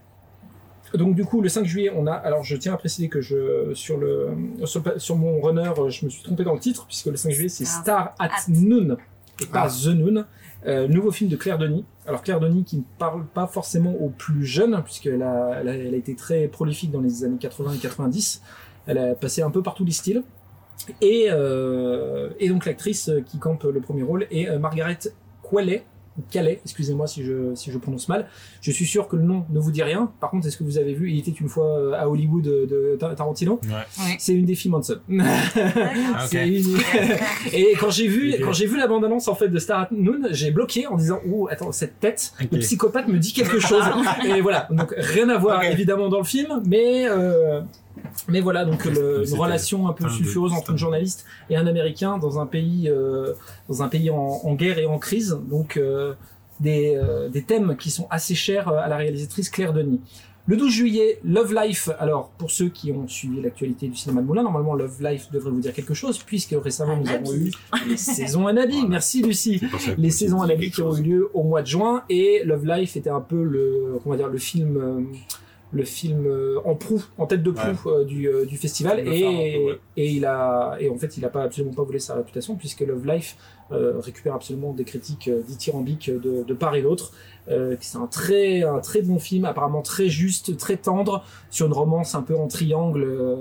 Donc du coup, le 5 juillet, on a. Alors, je tiens à préciser que je sur le sur, mon runner, je me suis trompé dans le titre puisque le 5 juillet c'est Ah. Star at At. Noon et pas Ah. The Noon. Euh, nouveau film de Claire Denis. Alors Claire Denis qui ne parle pas forcément aux plus jeunes puisqu'elle a, elle a, elle a été très prolifique dans les années 80 et 90. Elle a passé un peu par tous les styles. Et, euh, et donc l'actrice qui campe le premier rôle est euh, Margaret Qualley, ou Calais, excusez-moi si je, si je prononce mal. Je suis sûr que le nom ne vous dit rien. Par contre, est-ce que vous avez vu Il était une fois euh, à Hollywood de, de Tar- Tarantino? Ouais. Oui. C'est une des filles Manson. D'accord. Ok. C'est une- Et quand j'ai vu, quand j'ai vu la bande-annonce en fait de Star at Noon, j'ai bloqué en disant ouh attends cette tête, le psychopathe me dit quelque chose. et voilà, donc rien à voir évidemment dans le film, mais euh, mais voilà donc le- une relation un peu sulfureuse entre une journaliste et un Américain dans un pays euh, dans un pays en, en guerre et en crise, donc euh, des, euh, des thèmes qui sont assez chers à la réalisatrice Claire Denis. Le 12 juillet, Love Life. Alors, pour ceux qui ont suivi l'actualité du cinéma de Moulin, normalement, Love Life devrait vous dire quelque chose, puisque récemment, nous avons eu les saisons Anabi. Merci, Lucie. Les saisons Anabi qui ont eu lieu au mois de juin, et Love Life était un peu le, comment dire, le film, euh, le film euh, en proue, en tête de proue euh, du, euh, du festival, et, peu, ouais. et il a, et en fait, il a pas absolument pas volé sa réputation, puisque Love Life euh, récupère absolument des critiques dithyrambiques de, de part et d'autre. Euh, c'est un très, un très bon film, apparemment très juste, très tendre, sur une romance un peu en triangle euh,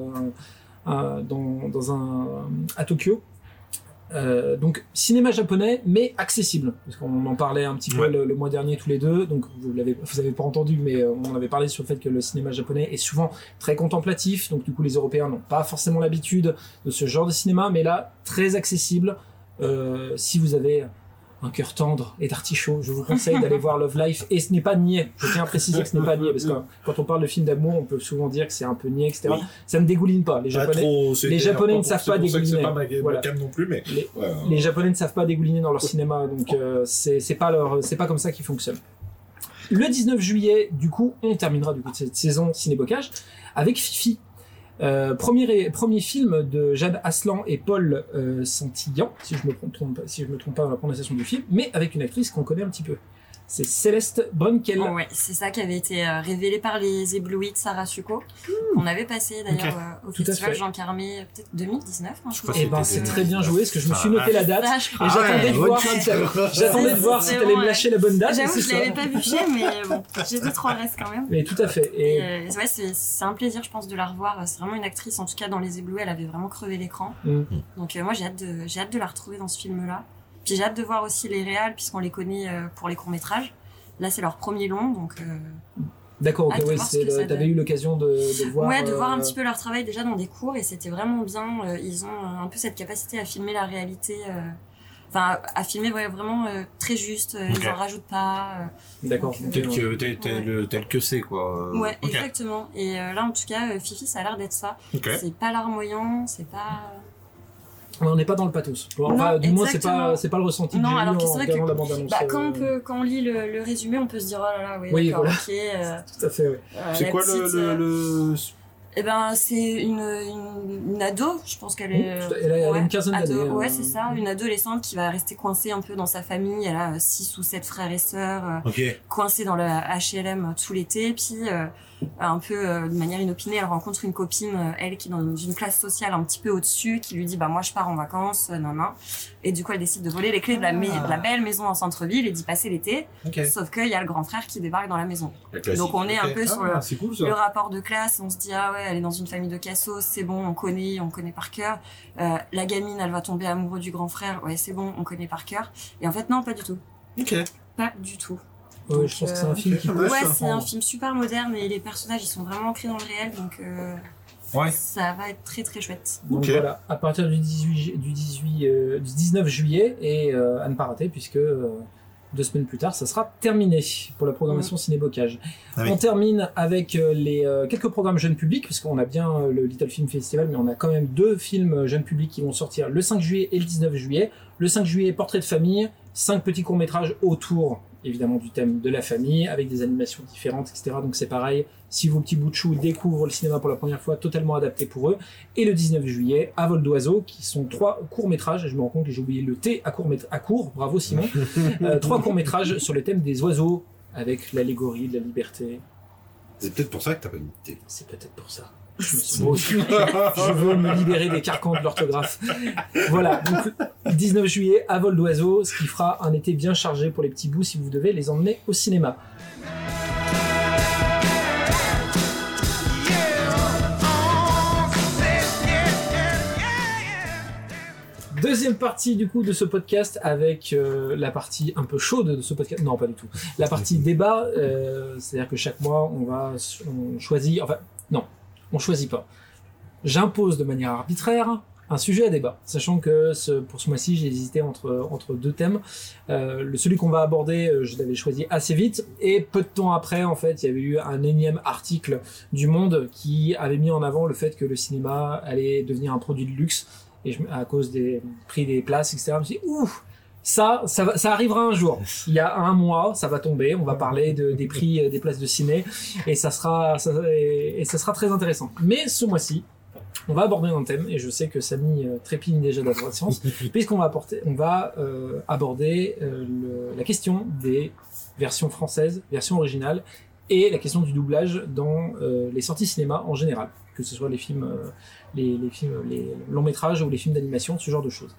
euh, dans, dans un, à Tokyo. Euh, donc cinéma japonais mais accessible. Parce qu'on en parlait un petit peu Ouais. le, le mois dernier tous les deux. Donc vous l'avez vous avez pas entendu mais euh, on en avait parlé sur le fait que le cinéma japonais est souvent très contemplatif. Donc du coup les Européens n'ont pas forcément l'habitude de ce genre de cinéma. Mais là très accessible. Euh, si vous avez un cœur tendre et d'artichaut, je vous conseille d'aller voir Love Life. Et ce n'est pas niais. Je tiens à préciser que ce n'est pas niais parce que quand on parle de film d'amour, on peut souvent dire que c'est un peu niais, etc. Oui. Ça ne dégouline pas. Les Pas Japonais, trop, les Japonais ne savent pas dégouliner. Pas ma, Voilà. cam non plus, mais. les, ouais, les Japonais ne savent pas dégouliner dans leur cinéma, donc euh, c'est pas leur, c'est pas comme ça qu'ils fonctionnent. Le 19 juillet, du coup, on terminera du coup de cette saison ciné-bocage avec Fifi. Euh, premier, film de Jade Aslan et Paul euh, Santillan, si je me si me trompe pas dans la prononciation du film, mais avec une actrice qu'on connaît un petit peu. C'est Céleste Brunkel. Oh, ouais, c'est ça qui avait été euh, révélé par les éblouis de Sarah Suko, qu'on avait passé d'ailleurs euh, au Tout à festival fait. Jean Carmé, euh, peut-être 2019. hein, je crois. Et ben c'est très bien joué, parce que je me suis Enfin, noté la date. Je Et j'attendais de ouais, voir j'attendais de voir si t'allais bon, me ouais. lâcher la bonne date. J'avoue, c'est je l'avais pas bûché, mais bon, j'ai deux trois restes quand même. Mais tout à fait. Et, Et euh, ouais, c'est un plaisir, je pense, de la revoir. C'est vraiment une actrice, en tout cas dans Les Éblouis, elle avait vraiment crevé l'écran. Mm. Donc euh, moi, j'ai hâte de j'ai hâte de la retrouver dans ce film-là. Puis j'ai hâte de voir aussi les réals, puisqu'on les connaît euh, pour les courts métrages. Là, c'est leur premier long, donc euh, D'accord, ok, ça t'avais donne. eu l'occasion de, de voir. ouais, de voir un euh, petit peu leur travail déjà dans des cours, et c'était vraiment bien. Ils ont un peu cette capacité à filmer la réalité. euh, Enfin, à filmer ouais, vraiment euh, très juste. euh, Ok. Ils en rajoutent pas. euh, D'accord. Euh, Tel que, tel, tel- tel que c'est, quoi. Euh, Ouais, exactement. Et euh, là, en tout cas, euh, Fifi, ça a l'air d'être ça. Ok. C'est pas larmoyant, c'est pas. On n'est pas dans le pathos. Bon, Non, enfin, du moins, c'est pas, c'est pas le ressenti Non, alors c'est vrai que-. Bah, quand, on euh, peut, quand on lit le, le résumé, on peut se dire oh là là, oui, Oui, voilà. ok. euh, Tout à fait, oui. euh, C'est quoi le, petite, le, euh, le- Eh ben, c'est une, une, une ado, je pense qu'elle est. Elle a- elle a une quinzaine d'années, Ouais, euh. c'est ça, une adolescente qui va rester coincée un peu dans sa famille. Elle a 6 ou 7 frères et sœurs, Ok. coincée dans le HLM tout l'été. Puis, euh, un peu euh, de manière inopinée, elle rencontre une copine, euh, elle qui est dans une classe sociale un petit peu au-dessus, qui lui dit Bah, moi, je pars en vacances, euh, nan, nan. Et du coup, elle décide de voler les clés de la, Ah. mai- de la belle maison en centre-ville et d'y passer l'été. Sauf qu'il y a le grand frère qui débarque dans la maison. La. Donc, on est un peu sur le Ah, cool le rapport de classe, on se dit ah ouais, elle est dans une famille de cassos, c'est bon, on connaît, on connaît par cœur. Euh, la gamine, elle va tomber amoureuse du grand frère, ouais, c'est bon, on connaît par cœur. Et en fait, non, pas du tout, Ok. pas du tout. Ouais, Donc, je pense que c'est euh, un film qui Ouais, c'est un prendre. film super moderne et les personnages, ils sont vraiment ancrés dans le réel, donc euh, Ouais. ça va être très très chouette. Donc Ok. voilà, à partir du 18, ju- du 18, euh, du 19 juillet et euh, à ne pas rater puisque euh, deux semaines plus tard, ça sera terminé pour la programmation ciné-bocage. Ah oui. On termine avec les euh, quelques programmes jeunes publics puisqu'on a bien le Little Film Festival, mais on a quand même deux films jeunes publics qui vont sortir le 5 juillet et le 19 juillet. Le 5 juillet, Portrait de famille, cinq petits courts métrages autour évidemment du thème de la famille avec des animations différentes, etc. Donc c'est pareil. Si vos petits bouts de chou découvrent le cinéma pour la première fois, totalement adapté pour eux et le 19 juillet à vol d'oiseau qui sont trois courts métrages je me rends compte que j'ai oublié le T à court à court bravo Simon Euh, trois courts métrages sur le thème des oiseaux avec l'allégorie de la liberté C'est peut-être pour ça que t'as pas mis de thé. c'est peut-être pour ça je, veux me libérer des carcans de l'orthographe voilà donc 19 juillet à vol d'oiseau ce qui fera un été bien chargé pour les petits bouts si vous devez les emmener au cinéma Deuxième partie du coup de ce podcast avec euh, la partie un peu chaude de ce podcast. Non, pas du tout. La partie débat, euh, c'est-à-dire que chaque mois on va on choisit. Enfin, non, on choisit pas. J'impose de manière arbitraire un sujet à débat, sachant que pour ce mois-ci j'ai hésité entre deux thèmes. Euh, le celui qu'on va aborder, euh, je l'avais choisi assez vite et peu de temps après, en fait, il y avait eu un énième article du Monde qui avait mis en avant le fait que le cinéma allait devenir un produit de luxe et à cause des prix des places, etc. Je me suis dit, ouh, Ça, ça, va- ça arrivera un jour. Il y a un mois, ça va tomber. On va parler de, des prix euh, des places de ciné et ça sera, ça, et, et ça sera très intéressant. Mais ce mois-ci, on va aborder un thème et je sais que Samy euh, trépigne déjà d'impatience puisqu'on va apporter, on va euh, aborder euh, le- la question des versions françaises, versions originales et la question du doublage dans les sorties cinéma en général, que ce soit les films, les, les films, les longs métrages ou les films d'animation, ce genre de choses.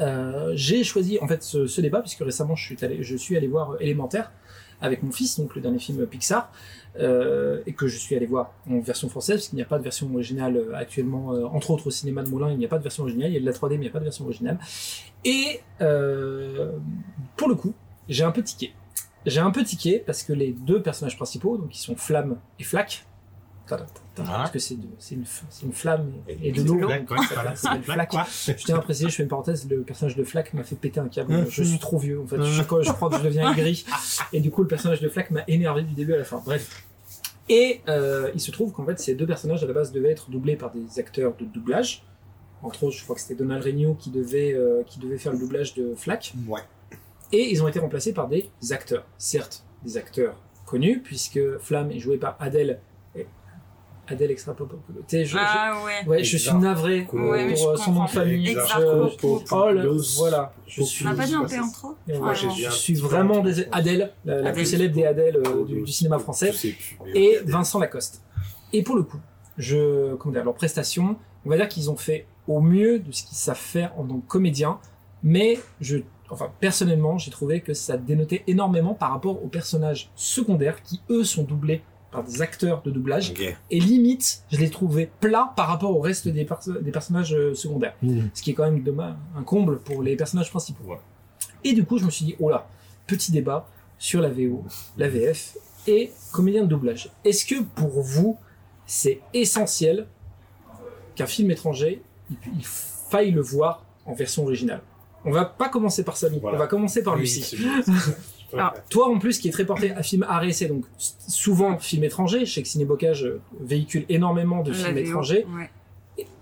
Euh, j'ai choisi en fait ce, ce débat puisque récemment je suis allé, je suis allé voir Élémentaire avec mon fils, donc le dernier film Pixar, euh, et que je suis allé voir en version française parce qu'il n'y a pas de version originale euh, actuellement, euh, entre autres au cinéma de Moulin, il n'y a pas de version originale, il y a de la 3D mais il n'y a pas de version originale. Et euh, pour le coup, j'ai un peu tiqué. J'ai un peu tiqué parce que les deux personnages principaux, donc qui sont Flamme et Flac. Parce que c'est une, flamme et, et de l'eau. Je tiens à préciser, je fais une parenthèse, le personnage de Flack m'a fait péter un câble. Je suis trop vieux, en fait. Je, crois- je crois que je deviens aigri. Et du coup, le personnage de Flack m'a énervé du début à la fin. Bref. Et euh, il se trouve qu'en fait, ces deux personnages à la base devaient être doublés par des acteurs de doublage. Entre autres, je crois que c'était Donald Regnault qui devait, euh, qui devait faire le doublage de Flack. Ouais. Et ils ont été remplacés par des acteurs. Certes, des acteurs connus, puisque Flamme est joué par Adèle. Adèle Extra Pop. Tu sais, je- je- Ah ouais. Ouais, je suis navré pour euh, son nom de famille. Oh, voilà, je suis. On pas dit un P en trop? Je suis vraiment France. Adèle, la, la Adèle. plus célèbre des Adèle euh, du, du cinéma français, et Adèle. Vincent Lacoste. Et pour le coup, je, comment dire, leurs prestations, on va dire qu'ils ont fait au mieux de ce qu'ils savent faire en tant que comédiens, mais je, enfin personnellement, j'ai trouvé que ça dénotait énormément par rapport aux personnages secondaires qui eux sont doublés par des acteurs de doublage et limite, je les trouvais plats par rapport au reste des, perso- des personnages euh, secondaires. Ce qui est quand même dommage, un comble pour les personnages principaux. Ouais. Et du coup, je me suis dit, oh là, petit débat sur la VO, la VF et comédien de doublage. Est-ce que pour vous, c'est essentiel qu'un film étranger, il, il faille le voir en version originale? On va pas commencer par Samy, Voilà. on va commencer par Oui, Lucie. bien. Ah. Toi, en plus, qui est très porté à film essai, donc souvent film étranger, je sais que Cinébocage euh, véhicule énormément de La films VO, étrangers, Ouais.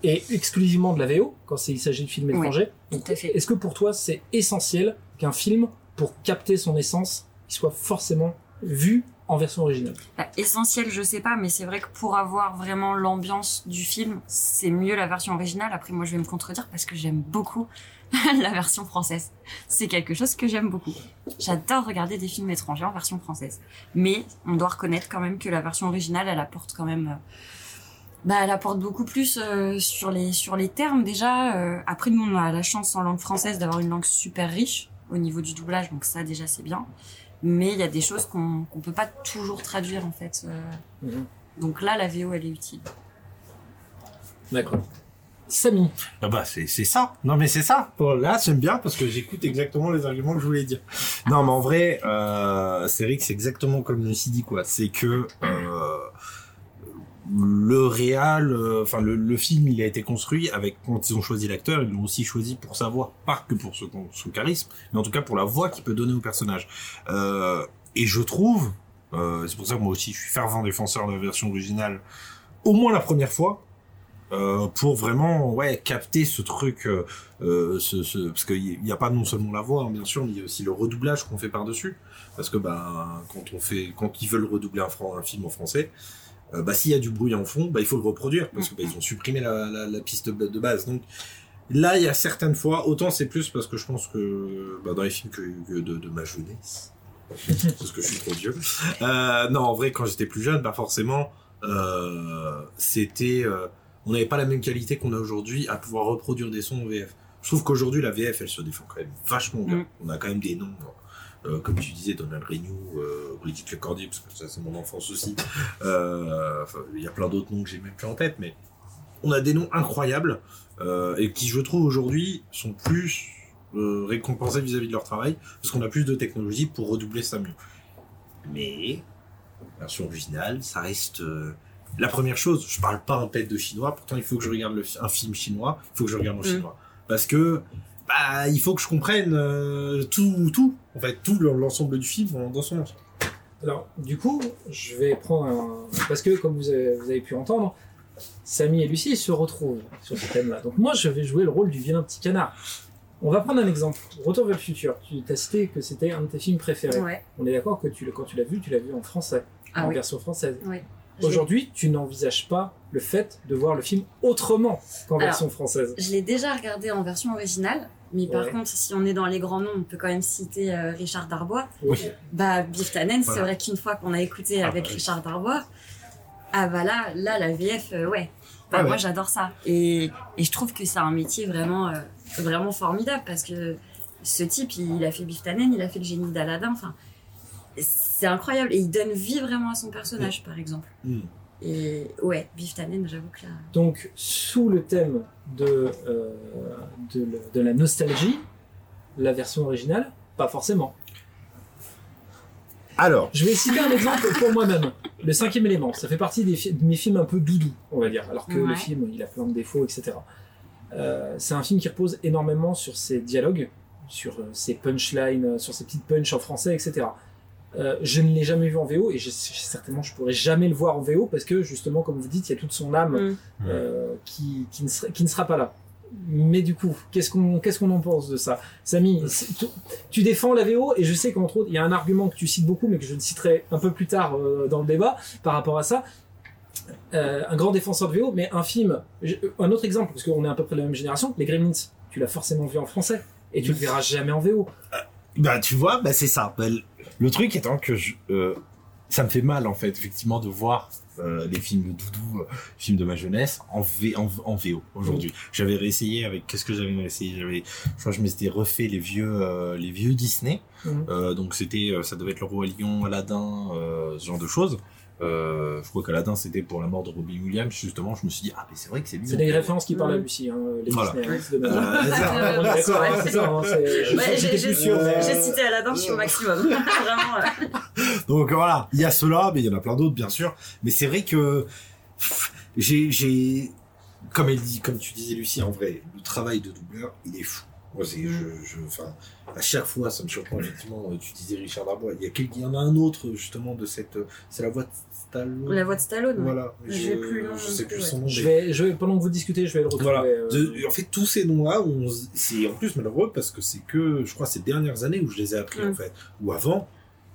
et exclusivement de la VO, quand il s'agit de films étrangers. Donc, tout à fait. Est-ce que pour toi, c'est essentiel qu'un film, pour capter son essence, il soit forcément vu en version originale? Bah, essentiel, je sais pas, mais c'est vrai que pour avoir vraiment l'ambiance du film, c'est mieux la version originale. Après, moi, je vais me contredire parce que j'aime beaucoup la version française. C'est quelque chose que j'aime beaucoup. J'adore regarder des films étrangers en version française. Mais on doit reconnaître quand même que la version originale, elle apporte quand même... euh, Bah, elle apporte beaucoup plus euh, sur les sur les termes déjà. Euh, après, nous, on a la chance en langue française d'avoir une langue super riche au niveau du doublage, donc ça déjà c'est bien. Mais il y a des choses qu'on qu'on peut pas toujours traduire en fait. euh, Mhm. donc là, la VO, elle est utile. D'accord. Samy, Ah bah c'est ça. Non mais c'est ça. Bon, là j'aime bien parce que j'écoute exactement les arguments que je voulais dire. Non mais en vrai, euh, c'est c'est exactement comme Lucie dit quoi. C'est que euh, le réal, euh, enfin le, le film, il a été construit avec quand ils ont choisi l'acteur, ils l'ont aussi choisi pour sa voix, pas que pour son, son charisme, mais en tout cas pour la voix qu'il peut donner au personnage. Euh, et je trouve, c'est pour ça que moi aussi je suis fervent défenseur de la version originale, au moins la première fois, euh, pour vraiment ouais capter ce truc euh, euh, ce, ce, parce qu'il n'y a pas non seulement la voix hein, bien sûr mais il y a aussi le redoublage qu'on fait par dessus parce que ben quand on fait quand ils veulent redoubler un, un film en français bah s'il y a du bruit en fond bah il faut le reproduire. Parce que bah, ont supprimé la, piste de, base. Donc là il y a certaines fois autant c'est plus parce que je pense que bah, dans les films de, ma jeunesse parce que je suis trop vieux non en vrai quand j'étais plus jeune bah forcément c'était on n'avait pas la même qualité qu'on a aujourd'hui à pouvoir reproduire des sons en VF. Je trouve qu'aujourd'hui la VF elle se défend quand même vachement bien. Mm. On a quand même des noms, euh, comme tu disais, Donald Renew, euh, Brigitte Lecordier, parce que ça c'est mon enfance aussi. Euh, Il y a plein d'autres noms que j'ai même plus en tête, mais on a des noms incroyables et qui je trouve aujourd'hui sont plus récompensés vis-à-vis de leur travail parce qu'on a plus de technologie pour redoubler ça mieux. Mais version originale, ça reste la première chose. Je parle pas un pet de chinois, pourtant il faut que je regarde le un film chinois, il faut que je regarde en Mm. chinois parce que bah il faut que je comprenne euh, tout tout en fait tout le- l'ensemble du film dans- son ensemble. alors du coup, je vais prendre un... Parce que, comme vous avez, vous avez pu entendre, Samy et Lucie se retrouvent sur ce thème-là. Donc moi, je vais jouer le rôle du vilain petit canard. On va prendre un exemple. Retour vers le futur. Tu as cité que c'était un de tes films préférés. Ouais. On est d'accord que tu, quand tu l'as vu, tu l'as vu en français, Ah en oui. version française. Ouais. Aujourd'hui, tu n'envisages pas le fait de voir le film autrement qu'en version française. Je l'ai déjà regardé en version originale, mais par Ouais. contre, si on est dans les grands noms, on peut quand même citer euh, Richard Darbois. Oui. Bah, Biff Tannen, c'est vrai qu'une fois qu'on a écouté Ah avec bah oui. Richard Darbois, ah bah là, là, la VF, euh, ouais. Bah, Ah ouais. Moi, j'adore ça. Et, et je trouve que c'est un métier vraiment, euh, vraiment formidable parce que ce type, il, il a fait Biff Tannen, il a fait le génie d'Aladin. Enfin, c'est incroyable. Et il donne vie vraiment à son personnage, par exemple. Mm. Et ouais, Biff Tannen, j'avoue que là. Donc, sous le thème de, euh, de, le- de la nostalgie, la version originale, pas forcément. Alors, Je vais citer un exemple pour moi-même. Le cinquième élément, ça fait partie des fi- de mes films un peu doudou, on va dire. Alors que le film, il a plein de défauts, etc. Euh, c'est un film qui repose énormément sur ses dialogues, sur euh, ses punchlines, sur ses petites punches en français, etc. Euh, je ne l'ai jamais vu en VO et je- certainement je pourrais jamais le voir en VO parce que justement, comme vous dites, il y a toute son âme Mm. euh, qui, qui, ne sera, qui ne sera pas là. Mais du coup, qu'est-ce qu'on qu'est-ce qu'on en pense de ça? Samy, tu, tu défends la VO et je sais qu'entre autres, il y a un argument que tu cites beaucoup, mais que je citerai un peu plus tard euh, dans le débat par rapport à ça. Euh, un grand défenseur de VO, mais un film, un autre exemple, parce qu'on est à peu près de la même génération, les Gremlins, tu l'as forcément vu en français et tu le verras jamais en VO. Bah tu vois, bah c'est ça. Bah, le, truc étant que je, euh, ça me fait mal en fait effectivement de voir euh, les films de doudou, euh, films de ma jeunesse en, v, en, en VO aujourd'hui. J'avais réessayé avec qu'est-ce que j'avais réessayé? J'avais, je crois que je m'étais refait les vieux euh, les vieux Disney. Euh, donc c'était, euh, ça devait être le roi Lion, Aladdin, euh, ce genre de choses. Euh, je crois qu'Aladdin c'était pour la mort de Robin Williams. Justement, je me suis dit ah mais c'est vrai que c'est lui. C'est des références qui parlent à Mm. Lucie, hein, les Voilà. Disney, de Euh, j'ai cité Aladdin, je suis au maximum. Vraiment. euh. Donc voilà, il y a cela, mais il y en a plein d'autres bien sûr. Mais c'est vrai que j'ai, comme elle dit, comme tu disais Lucie, en vrai, le travail de doubleur, il est fou. Moi, c'est, je, je, enfin, à chaque fois, ça me surprend effectivement. Tu disais Richard Darbois, il y a quel- il y en a un autre justement de cette, c'est la voix de Stallone. La voix de Stallone. Voilà. J'ai plus le nom je sais plus, plus son nom. Je vais, je vais, pendant que vous discutez, je vais le retrouver. Voilà. euh, De- en fait, tous ces noms-là, c'est en plus malheureux parce que c'est que, je crois, ces dernières années où je les ai appris Mm. en fait. Ou avant,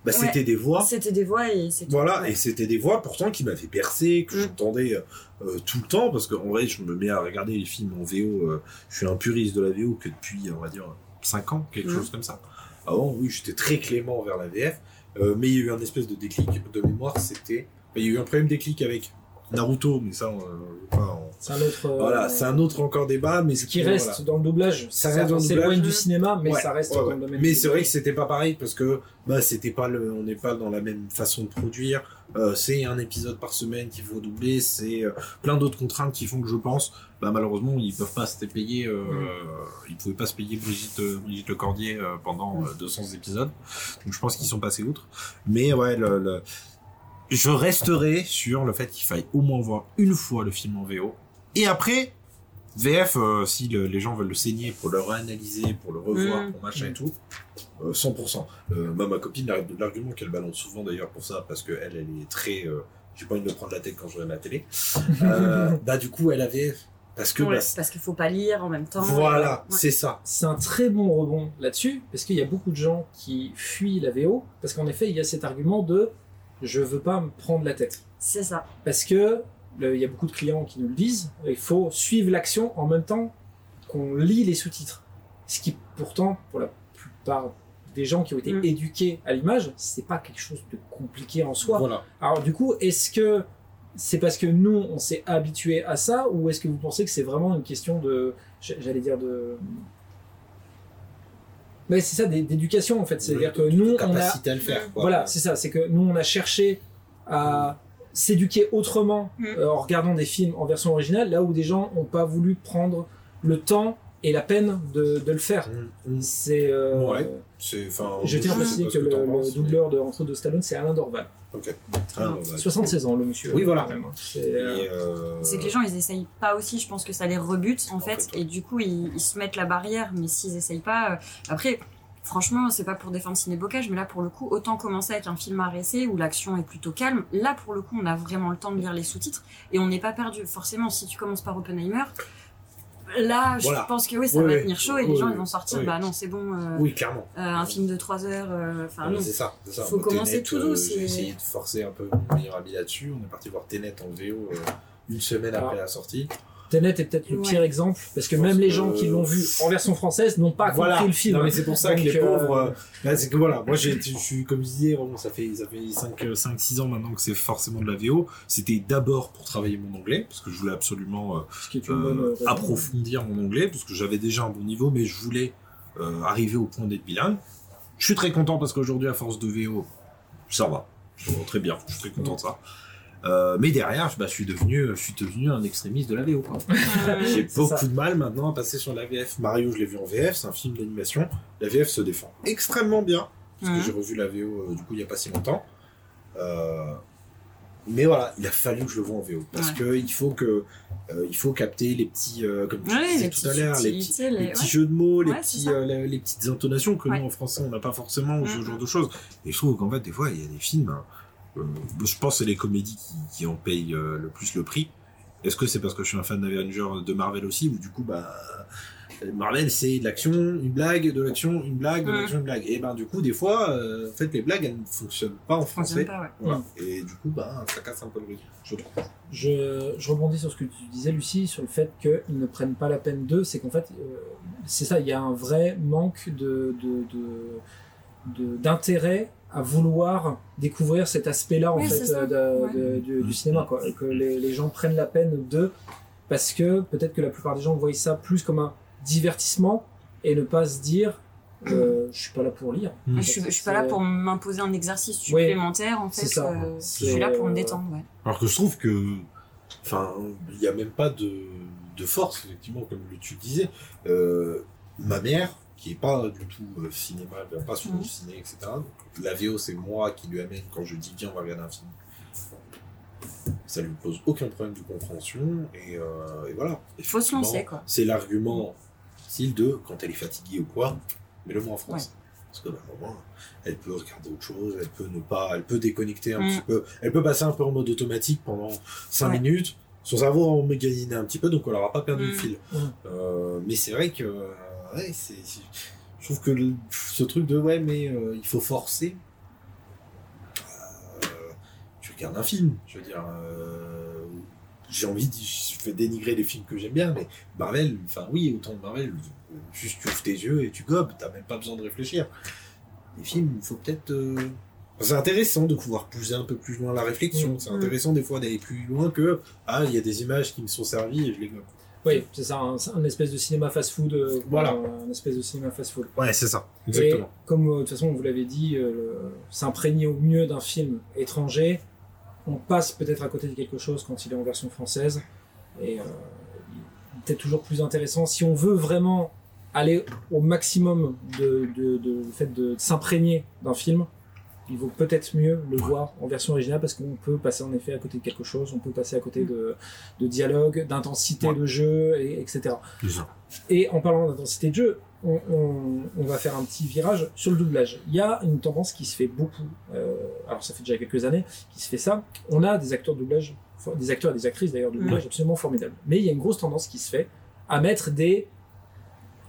bah, Ouais. c'était des voix. C'était des voix et tout. Voilà, Ouais. et c'était des voix pourtant qui m'avaient percé, que Mm. j'entendais euh, tout le temps, parce qu'en vrai, je me mets à regarder les films en VO, euh, je suis un puriste de la VO que depuis, on va dire, 5 ans, quelque Mm. chose comme ça. Avant, oui, j'étais très clément vers la VF, euh, mais il y a eu un espèce de déclic de mémoire, c'était... Il y a eu un problème déclic avec Naruto, mais ça, on, euh, pas en- C'est un autre. euh, voilà, c'est un autre encore débat, mais Ce qui reste dans le doublage, Ça reste dans le doublage. du cinéma, mais Ouais, ça reste ouais, dans ouais. le domaine. Mais c'est vrai que c'était pas pareil parce que bah c'était pas le, on n'est pas dans la même façon de produire. Euh, c'est un épisode par semaine qu'il faut doubler. C'est euh, plein d'autres contraintes qui font que je pense, bah malheureusement ils peuvent pas se payer. Mm. Ils pouvaient pas se payer Brigitte, Brigitte Lecordier pendant euh, 200 épisodes. Donc je pense qu'ils sont passés outre. Mais ouais, le, le- je resterai sur le fait qu'il faille au moins voir une fois le film en VO. Et après, VF, euh, si le- les gens veulent le saigner pour le réanalyser, pour le revoir, Mm. pour machin et tout, euh, 100%. Euh, moi, ma copine, l'arg- l'argument qu'elle balance souvent d'ailleurs pour ça, parce qu'elle, elle est très... euh, J'ai pas envie de me prendre la tête quand je regarde ma télé. Euh, bah du coup, elle a VF. Parce que... Ouais, bah, parce qu'il faut pas lire en même temps. voilà, Ouais. c'est ça. C'est un très bon rebond là-dessus, parce qu'il y a beaucoup de gens qui fuient la VO, parce qu'en effet, il y a cet argument de je veux pas me prendre la tête. C'est ça. Parce que il y a beaucoup de clients qui nous le disent, il faut suivre l'action en même temps qu'on lit les sous-titres. Ce qui, pourtant, pour la plupart des gens qui ont été Mm. éduqués à l'image, c'est pas quelque chose de compliqué en soi. Voilà. Alors du coup, est-ce que c'est parce que nous, on s'est habitué à ça, ou est-ce que vous pensez que c'est vraiment une question de, j'allais dire de, mais c'est ça, d'é- d'éducation en fait. C'est-à-dire que nous, on a, capacité à le faire. quoi. voilà, c'est ça, c'est que nous, on a cherché à s'éduquer autrement Mm. euh, en regardant des films en version originale, là où des gens n'ont pas voulu prendre le temps et la peine de, de le faire. Mm. C'est. euh, Ouais. Je tiens à préciser que le, le doubleur de entre de Stallone, c'est Alain Dorval. Ok. Ah, ouais. 76 ans, le monsieur. Oui, voilà. C'est, euh, euh, C'est que les gens, ils essayent pas aussi. Je pense que ça les rebute, en fait. fait. Et du coup, ils, ils se mettent la barrière. Mais s'ils essayent pas. euh, Après, franchement, c'est pas pour défendre Ciné Bocage, mais là, pour le coup, autant commencer avec un film à récé où l'action est plutôt calme. Là, pour le coup, on a vraiment le temps de lire les sous-titres. Et on n'est pas perdu. Forcément, si tu commences par Oppenheimer, Là, je Voilà. pense que oui, ça Oui, va oui. tenir chaud et les gens oui. ils vont sortir. Oui. Bah non, c'est bon. euh, Oui, clairement. euh, un film de 3 heures. euh, Enfin, Ah, non. c'est ça, c'est ça. Faut commencer tout euh, douce J'ai essayé de forcer un peu mon meilleur ami là-dessus. On est parti voir Tenet en VO euh, une semaine Ah. après la sortie. Tenet est peut-être le Ouais. pire exemple parce que même les que- gens qui l'ont vu en version française n'ont pas voilà. compris le film. Non, mais c'est pour ça que Donc, les euh, pauvres. euh, là, c'est que voilà, moi, j'ai, je suis, comme je disais, vraiment, ça fait, ça fait 5, 5, 6 ans maintenant que c'est forcément de la VO. C'était d'abord pour travailler mon anglais, parce que je voulais absolument euh, euh, approfondir mon anglais, parce que j'avais déjà un bon niveau, mais je voulais euh, arriver au point d'être bilingue. Je suis très content parce qu'aujourd'hui, à force de VO, ça va. Ça va très bien, je suis très content de ça. Euh, mais derrière, bah, je suis devenu, je suis devenu un extrémiste de la VO. quoi. J'ai beaucoup ça. de mal maintenant à passer sur la VF. Mario, je l'ai vu en VF, c'est un film d'animation. La VF se défend extrêmement bien, parce que j'ai revu la VO euh, du coup il y a pas si longtemps. Euh, mais voilà, il a fallu que je le vois en VO parce Ouais. que il faut que euh, il faut capter les petits, euh, comme tu Ouais, disais tout à l'heure, les petits, subtilités, les les- petits ouais. jeux de mots, les petits, euh, les, les petites intonations que Ouais. nous en français on n'a pas forcément ou ce Mhm. genre de choses. Et je trouve qu'en fait des fois il y a des films, hein, euh, je pense que c'est les comédies qui, qui en payent euh, le plus le prix. Est-ce que c'est parce que je suis un fan d'Avengers de Marvel aussi ou du coup bah Marvel c'est de l'action, une blague, de l'action, une blague, de l'action, une blague. Et ben du coup des fois euh, en fait les blagues elles ne fonctionnent pas en français. pas, ouais. Voilà. Et du coup bah ça casse un peu le rythme, je trouve. Je, je rebondis sur ce que tu disais, Lucie, sur le fait qu'ils ne prennent pas la peine d'eux. C'est qu'en fait, euh, c'est ça, il y a un vrai manque de, de, de- de- d'intérêt à vouloir découvrir cet aspect-là en fait euh, de- Ouais. de- du, du cinéma, quoi. Et que les, les gens prennent la peine d'eux parce que peut-être que la plupart des gens voient ça plus comme un divertissement et ne pas se dire, euh, je suis pas là pour lire. Mm. Je suis, je suis pas là pour m'imposer un exercice Oui, supplémentaire, en c'est fait. ça. euh, je suis là pour me euh, détendre, ouais. Alors que je trouve que, enfin, il n'y a même pas de, de force, effectivement, comme tu le disais. Euh, ma mère, qui est pas du tout euh, cinéma, pas souvent Mhm. au ciné, etc. Donc, la VO, c'est moi qui lui amène quand je dis viens, on va regarder un film. Ça lui pose aucun problème de compréhension et, euh, et voilà. Il faut se lancer, quoi. C'est l'argument style de quand elle est fatiguée ou quoi, mets-le moi en France. Parce que bah, moins, elle peut regarder autre chose, elle peut ne pas, elle peut déconnecter un Mm. petit peu, elle peut passer un peu en mode automatique pendant 5 Ouais. minutes, son cerveau en méganisé un petit peu, donc on n'aura pas perdu le Mm. fil. Mm. Euh, mais c'est vrai que, ouais, c'est, c'est- je trouve que le- ce truc de ouais, mais euh, il faut forcer. Euh, tu regardes un film, je veux dire. euh, j'ai envie de je dénigrer les films que j'aime bien, mais Marvel, enfin oui, autant de Marvel, juste tu ouvres tes yeux et tu gobes, t'as même pas besoin de réfléchir. Les films, il faut peut-être. C'est intéressant de pouvoir pousser un peu plus loin la réflexion. Mm. C'est intéressant des fois d'aller plus loin que ah il y a des images qui me sont servies et je les gobe. Oui, c'est ça, un, un espèce de cinéma fast-food. euh, Voilà. Un, espèce de cinéma fast-food. Ouais, c'est ça. Et comme euh, de toute façon, vous l'avez dit, euh, s'imprégner au mieux d'un film étranger, on passe peut-être à côté de quelque chose quand il est en version française. Et peut-être toujours plus intéressant. Si on veut vraiment aller au maximum de, de, de- le fait de s'imprégner d'un film, il vaut peut-être mieux le voir en version originale parce qu'on peut passer en effet à côté de quelque chose, on peut passer à côté de, de dialogue, d'intensité Ouais. de jeu, et, etc. Et en parlant d'intensité de jeu, on, on- on va faire un petit virage sur le doublage. Il y a une tendance qui se fait beaucoup, euh, alors ça fait déjà quelques années, qui se fait ça. On a des acteurs de doublage, des acteurs et des actrices d'ailleurs de doublage absolument formidables. Mais il y a une grosse tendance qui se fait à mettre des,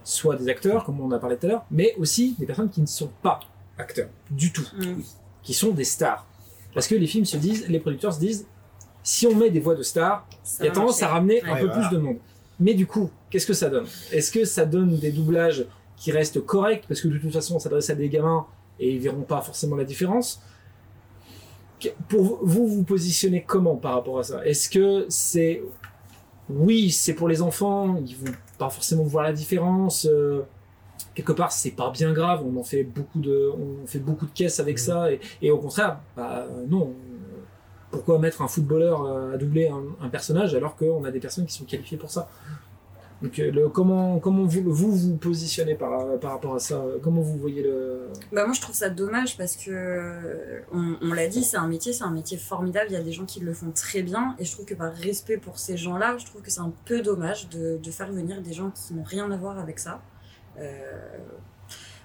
soit des acteurs, comme on a parlé tout à l'heure, mais aussi des personnes qui ne sont pas acteurs du tout, Mm. qui sont des stars. Parce que les films se disent, les producteurs se disent, si on met des voix de stars, il y a tendance à ramener un Ouais, peu voilà. plus de monde. Mais du coup, qu'est-ce que ça donne? Est-ce que ça donne des doublages qui restent corrects? Parce que de toute façon, on s'adresse à des gamins et ils verront pas forcément la différence Pour vous, vous positionnez comment par rapport à ça? Est-ce que c'est oui, c'est pour les enfants, ils vont pas forcément voir la différence. euh, quelque part, c'est pas bien grave. On en fait beaucoup de, on fait beaucoup de caisses avec Mhm. ça, et, et au contraire, bah non. euh, Pourquoi mettre un footballeur euh, à doubler un, un personnage alors qu'on a des personnes qui sont qualifiées pour ça? Donc, euh, le, comment, comment vous, vous vous positionnez par, par rapport à ça? Comment vous voyez le? Bah moi je trouve ça dommage parce que on, on l'a dit c'est un métier c'est un métier formidable il y a des gens qui le font très bien et je trouve que par respect pour ces gens là je trouve que c'est un peu dommage de, de faire venir des gens qui n'ont rien à voir avec ça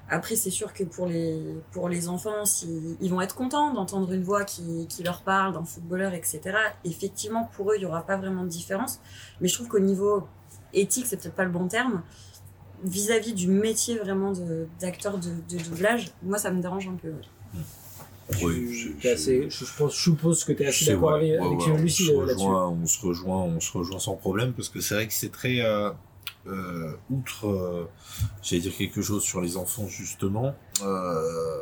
après c'est sûr que pour les pour les enfants si, ils vont être contents d'entendre une voix qui, qui leur parle d'un footballeur etc effectivement pour eux il y aura pas vraiment de différence mais je trouve qu'au niveau éthique, c'est peut-être pas le bon terme, vis-à-vis du métier vraiment d'acteur de, de doublage, moi ça me dérange un peu. ouais. Oui, Tu- je- assez- je, je pense, je suppose que tu es assez d'accord avec, Ouais, avec ouais, Lucie on euh, se là-dessus. rejoint, on se rejoint, on se rejoint sans problème parce que c'est vrai que c'est très euh, euh, outre, euh, j'allais dire quelque chose sur les enfants justement. euh,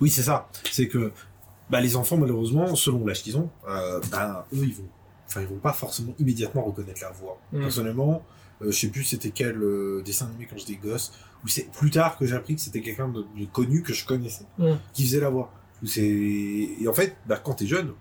oui, c'est ça. C'est que bah, les enfants malheureusement, selon l'âge qu'ils ont, bah, eux ils vont, enfin ils vont pas forcément immédiatement reconnaître la voix. Mm. Personnellement, je sais plus c'était quel dessin animé quand j'étais gosse, ou c'est plus tard que j'ai appris que c'était quelqu'un de, de connu que je connaissais, Mm. qui faisait la voix. Ou c'est et en fait, bah, quand t'es jeune,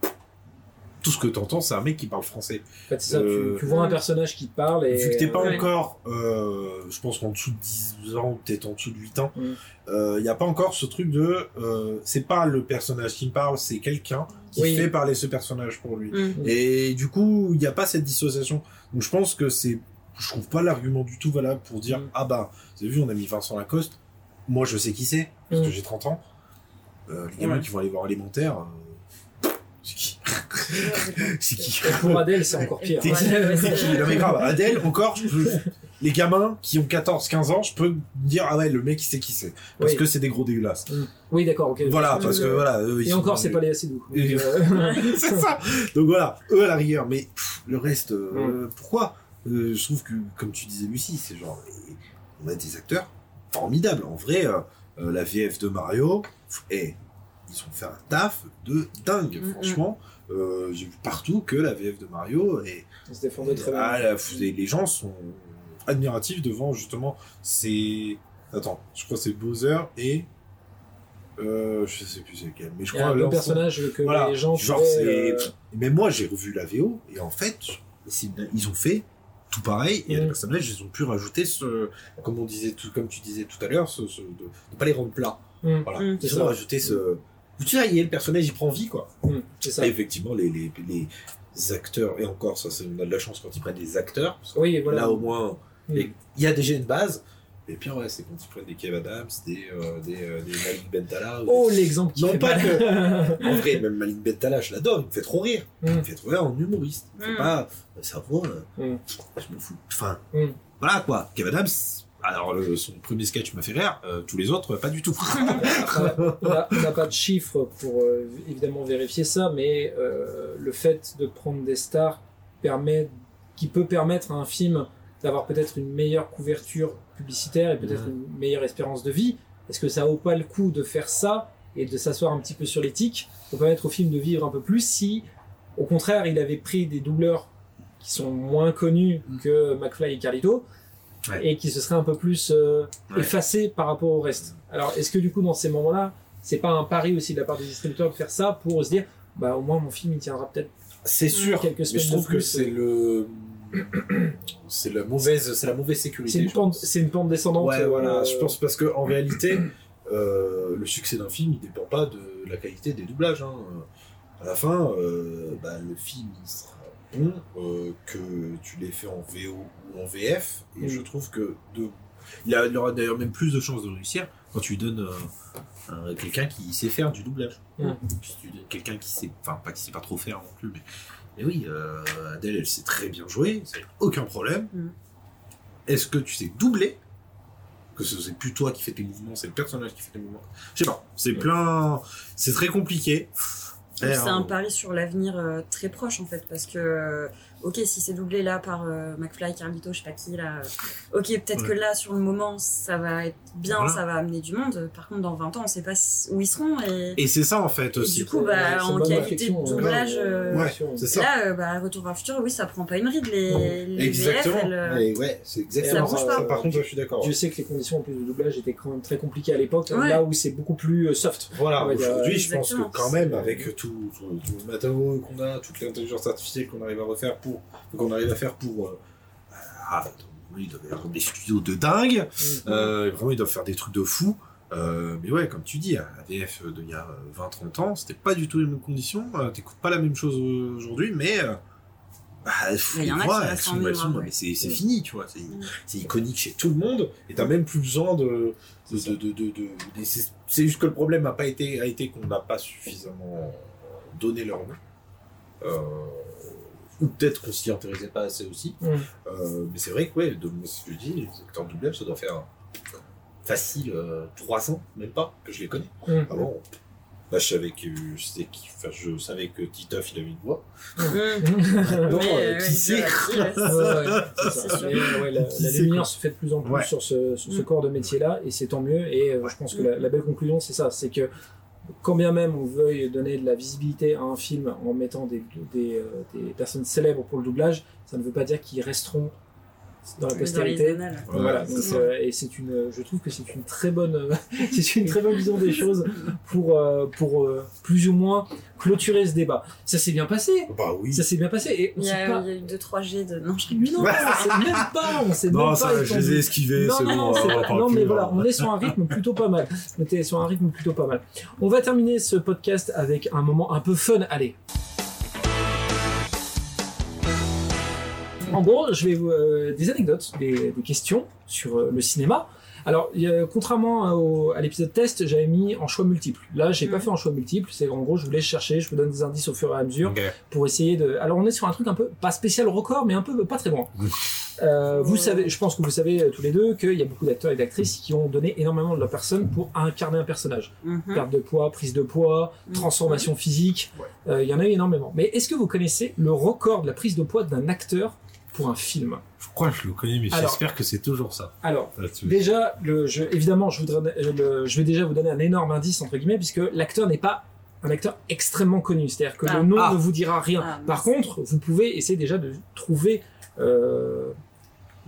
tout ce que t'entends, c'est un mec qui parle français. En fait, c'est ça, Euh, tu, tu vois un personnage qui parle et. Vu que t'es pas Ouais. encore, euh, je pense qu'en dessous de 10 ans, peut-être en dessous de 8 ans, il Mm. y a pas encore ce truc de, euh, c'est pas le personnage qui me parle, c'est quelqu'un qui Oui. fait parler ce personnage pour lui. Mm. Et du coup, il n'y a pas cette dissociation. Donc je pense que c'est, je trouve pas l'argument du tout valable pour dire, Mm. ah bah, vous avez vu, on a mis Vincent Lacoste, moi je sais qui c'est, parce Mm. que j'ai 30 ans. Euh, les gamins Ouais. qui vont aller voir Élémentaire, euh, c'est qui C'est pour Adèle, c'est encore pire. C'est c'est- qui Non mais grave, Adèle, encore, je les gamins qui ont 14-15 ans, je peux dire, ah ouais, le mec, il sait qui c'est. Parce Oui. que c'est des gros dégueulasses. Oui, d'accord, ok. Voilà, parce que voilà, eux, ils Et encore, c'est pas les assez doux. Et- euh, c'est ça. Donc voilà, eux à la rigueur, mais pff, le reste, euh, pourquoi? Euh, Je trouve que, comme tu disais Lucie, c'est genre, eh, on a des acteurs formidables. En vrai, la VF de Mario, et ils ont fait un taf de dingue, franchement. Euh, J'ai vu partout que la VF de Mario et On se défendait très bien. ah, la- les les gens sont admiratifs devant justement ces. Attends, je crois que c'est Bowser et euh, je sais plus c'est lequel, mais je Il y a crois le personnage que voilà, les gens genre c'est. euh, Mais moi j'ai revu la VO et en fait ils ont fait tout pareil et les personnages ils ont pu rajouter ce comme on disait tout comme tu disais tout à l'heure ce, ce- de, de pas les rendre plats. Mm. Voilà. Mm. Ils ont ça. rajouté ce. Il y a le personnage il prend vie quoi. mm, C'est ça. Et effectivement les, les, les acteurs et encore ça on a de la chance quand ils prennent des acteurs parce que Oui, voilà. Là, au moins, Mm. il y a déjà une base. Et puis, ouais, c'est quand ils prennent des Kev Adams, des, euh, des, euh, des Malik Bentala. Oh, l'exemple qui Non, fait pas mal. des- En vrai, même Malik Bentala, je l'adore, il me fait trop rire. Il Mm. me fait trop rire en humoriste. Il me fait Mm. pas sa voix, euh, Mm. je m'en fous. Enfin, Mm. voilà quoi. Kev Adams, alors le- son premier sketch m'a fait rire, euh, tous les autres, pas du tout. On n'a pas de chiffres pour euh, évidemment vérifier ça, mais euh, le fait de prendre des stars permet, qui peut permettre à un film d'avoir peut-être une meilleure couverture publicitaire et peut-être une meilleure espérance de vie. Est-ce que ça vaut pas le coup de faire ça et de s'asseoir un petit peu sur l'éthique pour permettre au film de vivre un peu plus si, au contraire, il avait pris des doubleurs qui sont moins connus que McFly et Carlito Ouais. et qui se seraient un peu plus euh, Ouais. effacés par rapport au reste. Alors, est-ce que du coup, dans ces moments-là, c'est pas un pari aussi de la part des distributeurs de faire ça pour se dire, bah au moins mon film il tiendra peut-être C'est sûr, Quelques mais je trouve que c'est le. C'est la mauvaise, c'est la mauvaise sécurité. c'est une pente, pense. c'est une pente descendante. Ouais, euh, voilà. Je pense parce que en réalité, euh, le succès d'un film, il dépend pas de la qualité des doublages. Hein. À la fin, euh, bah, le film il sera bon euh, que tu l'aies fait en VO ou en VF. Et je trouve que de... il, a- il aura d'ailleurs même plus de chances de réussir quand tu lui donnes euh, un- quelqu'un qui sait faire du doublage. Mm. Si tu donnes quelqu'un qui sait, enfin pas qui sait pas trop faire non plus, mais, mais oui, euh, Adèle, elle sait très bien jouer, c'est aucun problème. Est-ce que tu sais doubler? Que ce c'est plus toi qui fais tes mouvements, c'est le personnage qui fait tes mouvements. Je sais pas, c'est plein, c'est très compliqué. C'est un pari sur l'avenir euh, très proche en fait parce que euh, ok si c'est doublé là par euh, McFly, Carlito, je sais pas qui là, euh, ok peut-être Ouais. que là sur le moment ça va être bien, Voilà. ça va amener du monde. Par contre dans 20 ans on sait pas où ils seront et, Et c'est ça en fait et aussi. du coup bah en qualité de euh, doublage ouais, euh, Ouais, ça. là euh, bah Retour vers le futur oui ça prend pas une ride les, les Exactement. VF elles, euh, ouais, c'est exactement Ça ça. bouge pas. Par contre, je suis d'accord. Dieu sait que les conditions en plus de doublage étaient quand même très compliquées à l'époque, Ouais. là où c'est beaucoup plus euh, soft. Voilà, aujourd'hui, je pense que quand même, avec tout, tout, tout le matériau qu'on a, toute l'intelligence artificielle qu'on arrive à refaire pour, qu'on arrive à faire pour, euh, ah, oui, ils doivent avoir des studios de dingue, Mm. euh, vraiment, ils doivent faire des trucs de fou. Euh, mais ouais, comme tu dis, à la VF d'il y a 20-30 ans, c'était pas du tout les mêmes conditions. T'écoutes pas la même chose aujourd'hui, mais bah, il y en a qui sont, mais c'est Mm. fini, tu vois. C'est Mm. c'est iconique chez tout le monde, et t'as même plus besoin de. de, de, de, de- de- de- c'est c'est juste que le problème a pas été, a été qu'on n'a pas suffisamment donné leur nom. Euh, ou peut-être qu'on s'y intéressait pas assez aussi. Mm. Euh, mais c'est vrai que, ouais, de, moi, ce que je dis, les acteurs de doublage, ça doit faire facile euh, 3 ans, même pas, que je les connais. Mm. Avant, bah, je savais que, je, sais qu'il- enfin, je savais que Titoff, il avait une voix. Mmh. Non, euh, qui sait la, Qui lumière se fait de plus en plus Ouais. sur ce, sur ce Mm. corps de métier-là, et c'est tant mieux. Et euh, je pense que la, la belle conclusion, c'est ça, c'est que quand bien même on veuille donner de la visibilité à un film en mettant des, euh, personnes célèbres pour le doublage, ça ne veut pas dire qu'ils resteront dans la postérité. voilà, donc, euh, et c'est une, je trouve que c'est une très bonne, euh, c'est une très bonne vision des choses pour euh, pour euh, plus ou moins clôturer ce débat. Ça s'est bien passé, Bah oui. ça s'est bien passé et on Il y, a, pas. il y a eu 2-3 G de. Non, je rigole. Non, on sait même pas, on sait Non, même ça, pas. je les ai esquivés, Non, non, non, pas- non, mais voilà, on est sur un rythme plutôt pas mal. On était sur un rythme plutôt pas mal. On va terminer ce podcast avec un moment un peu fun. Allez. En gros, je vais vous euh, des anecdotes, des, des questions sur euh, le cinéma. Alors, il y a- contrairement au- à l'épisode test, j'avais mis en choix multiples. Là, j'ai pas Mhm. fait en choix multiples. C'est en gros, je vous laisse chercher, je vous donne des indices au fur et à mesure Ok. pour essayer de. Alors, on est sur un truc un peu pas spécial record, mais un peu pas très loin. Euh, vous savez, je pense que vous savez euh, tous les deux qu'il y a beaucoup d'acteurs et d'actrices qui ont donné énormément de leur personne pour incarner un personnage. Mhm. Perte de poids, prise de poids, Mhm. transformation physique. Euh, Il y en a eu énormément. Mais est-ce que vous connaissez le record de la prise de poids d'un acteur pour un film Je crois que je le connais, mais j'espère que c'est toujours ça. Alors, là-dessus. déjà, le, je, évidemment, je, voudrais, le- je vais déjà vous donner un énorme indice entre guillemets, puisque l'acteur n'est pas un acteur extrêmement connu. C'est-à-dire que Ah. le nom Ah. ne vous dira rien. Ah, Par contre, vous pouvez essayer déjà de trouver euh,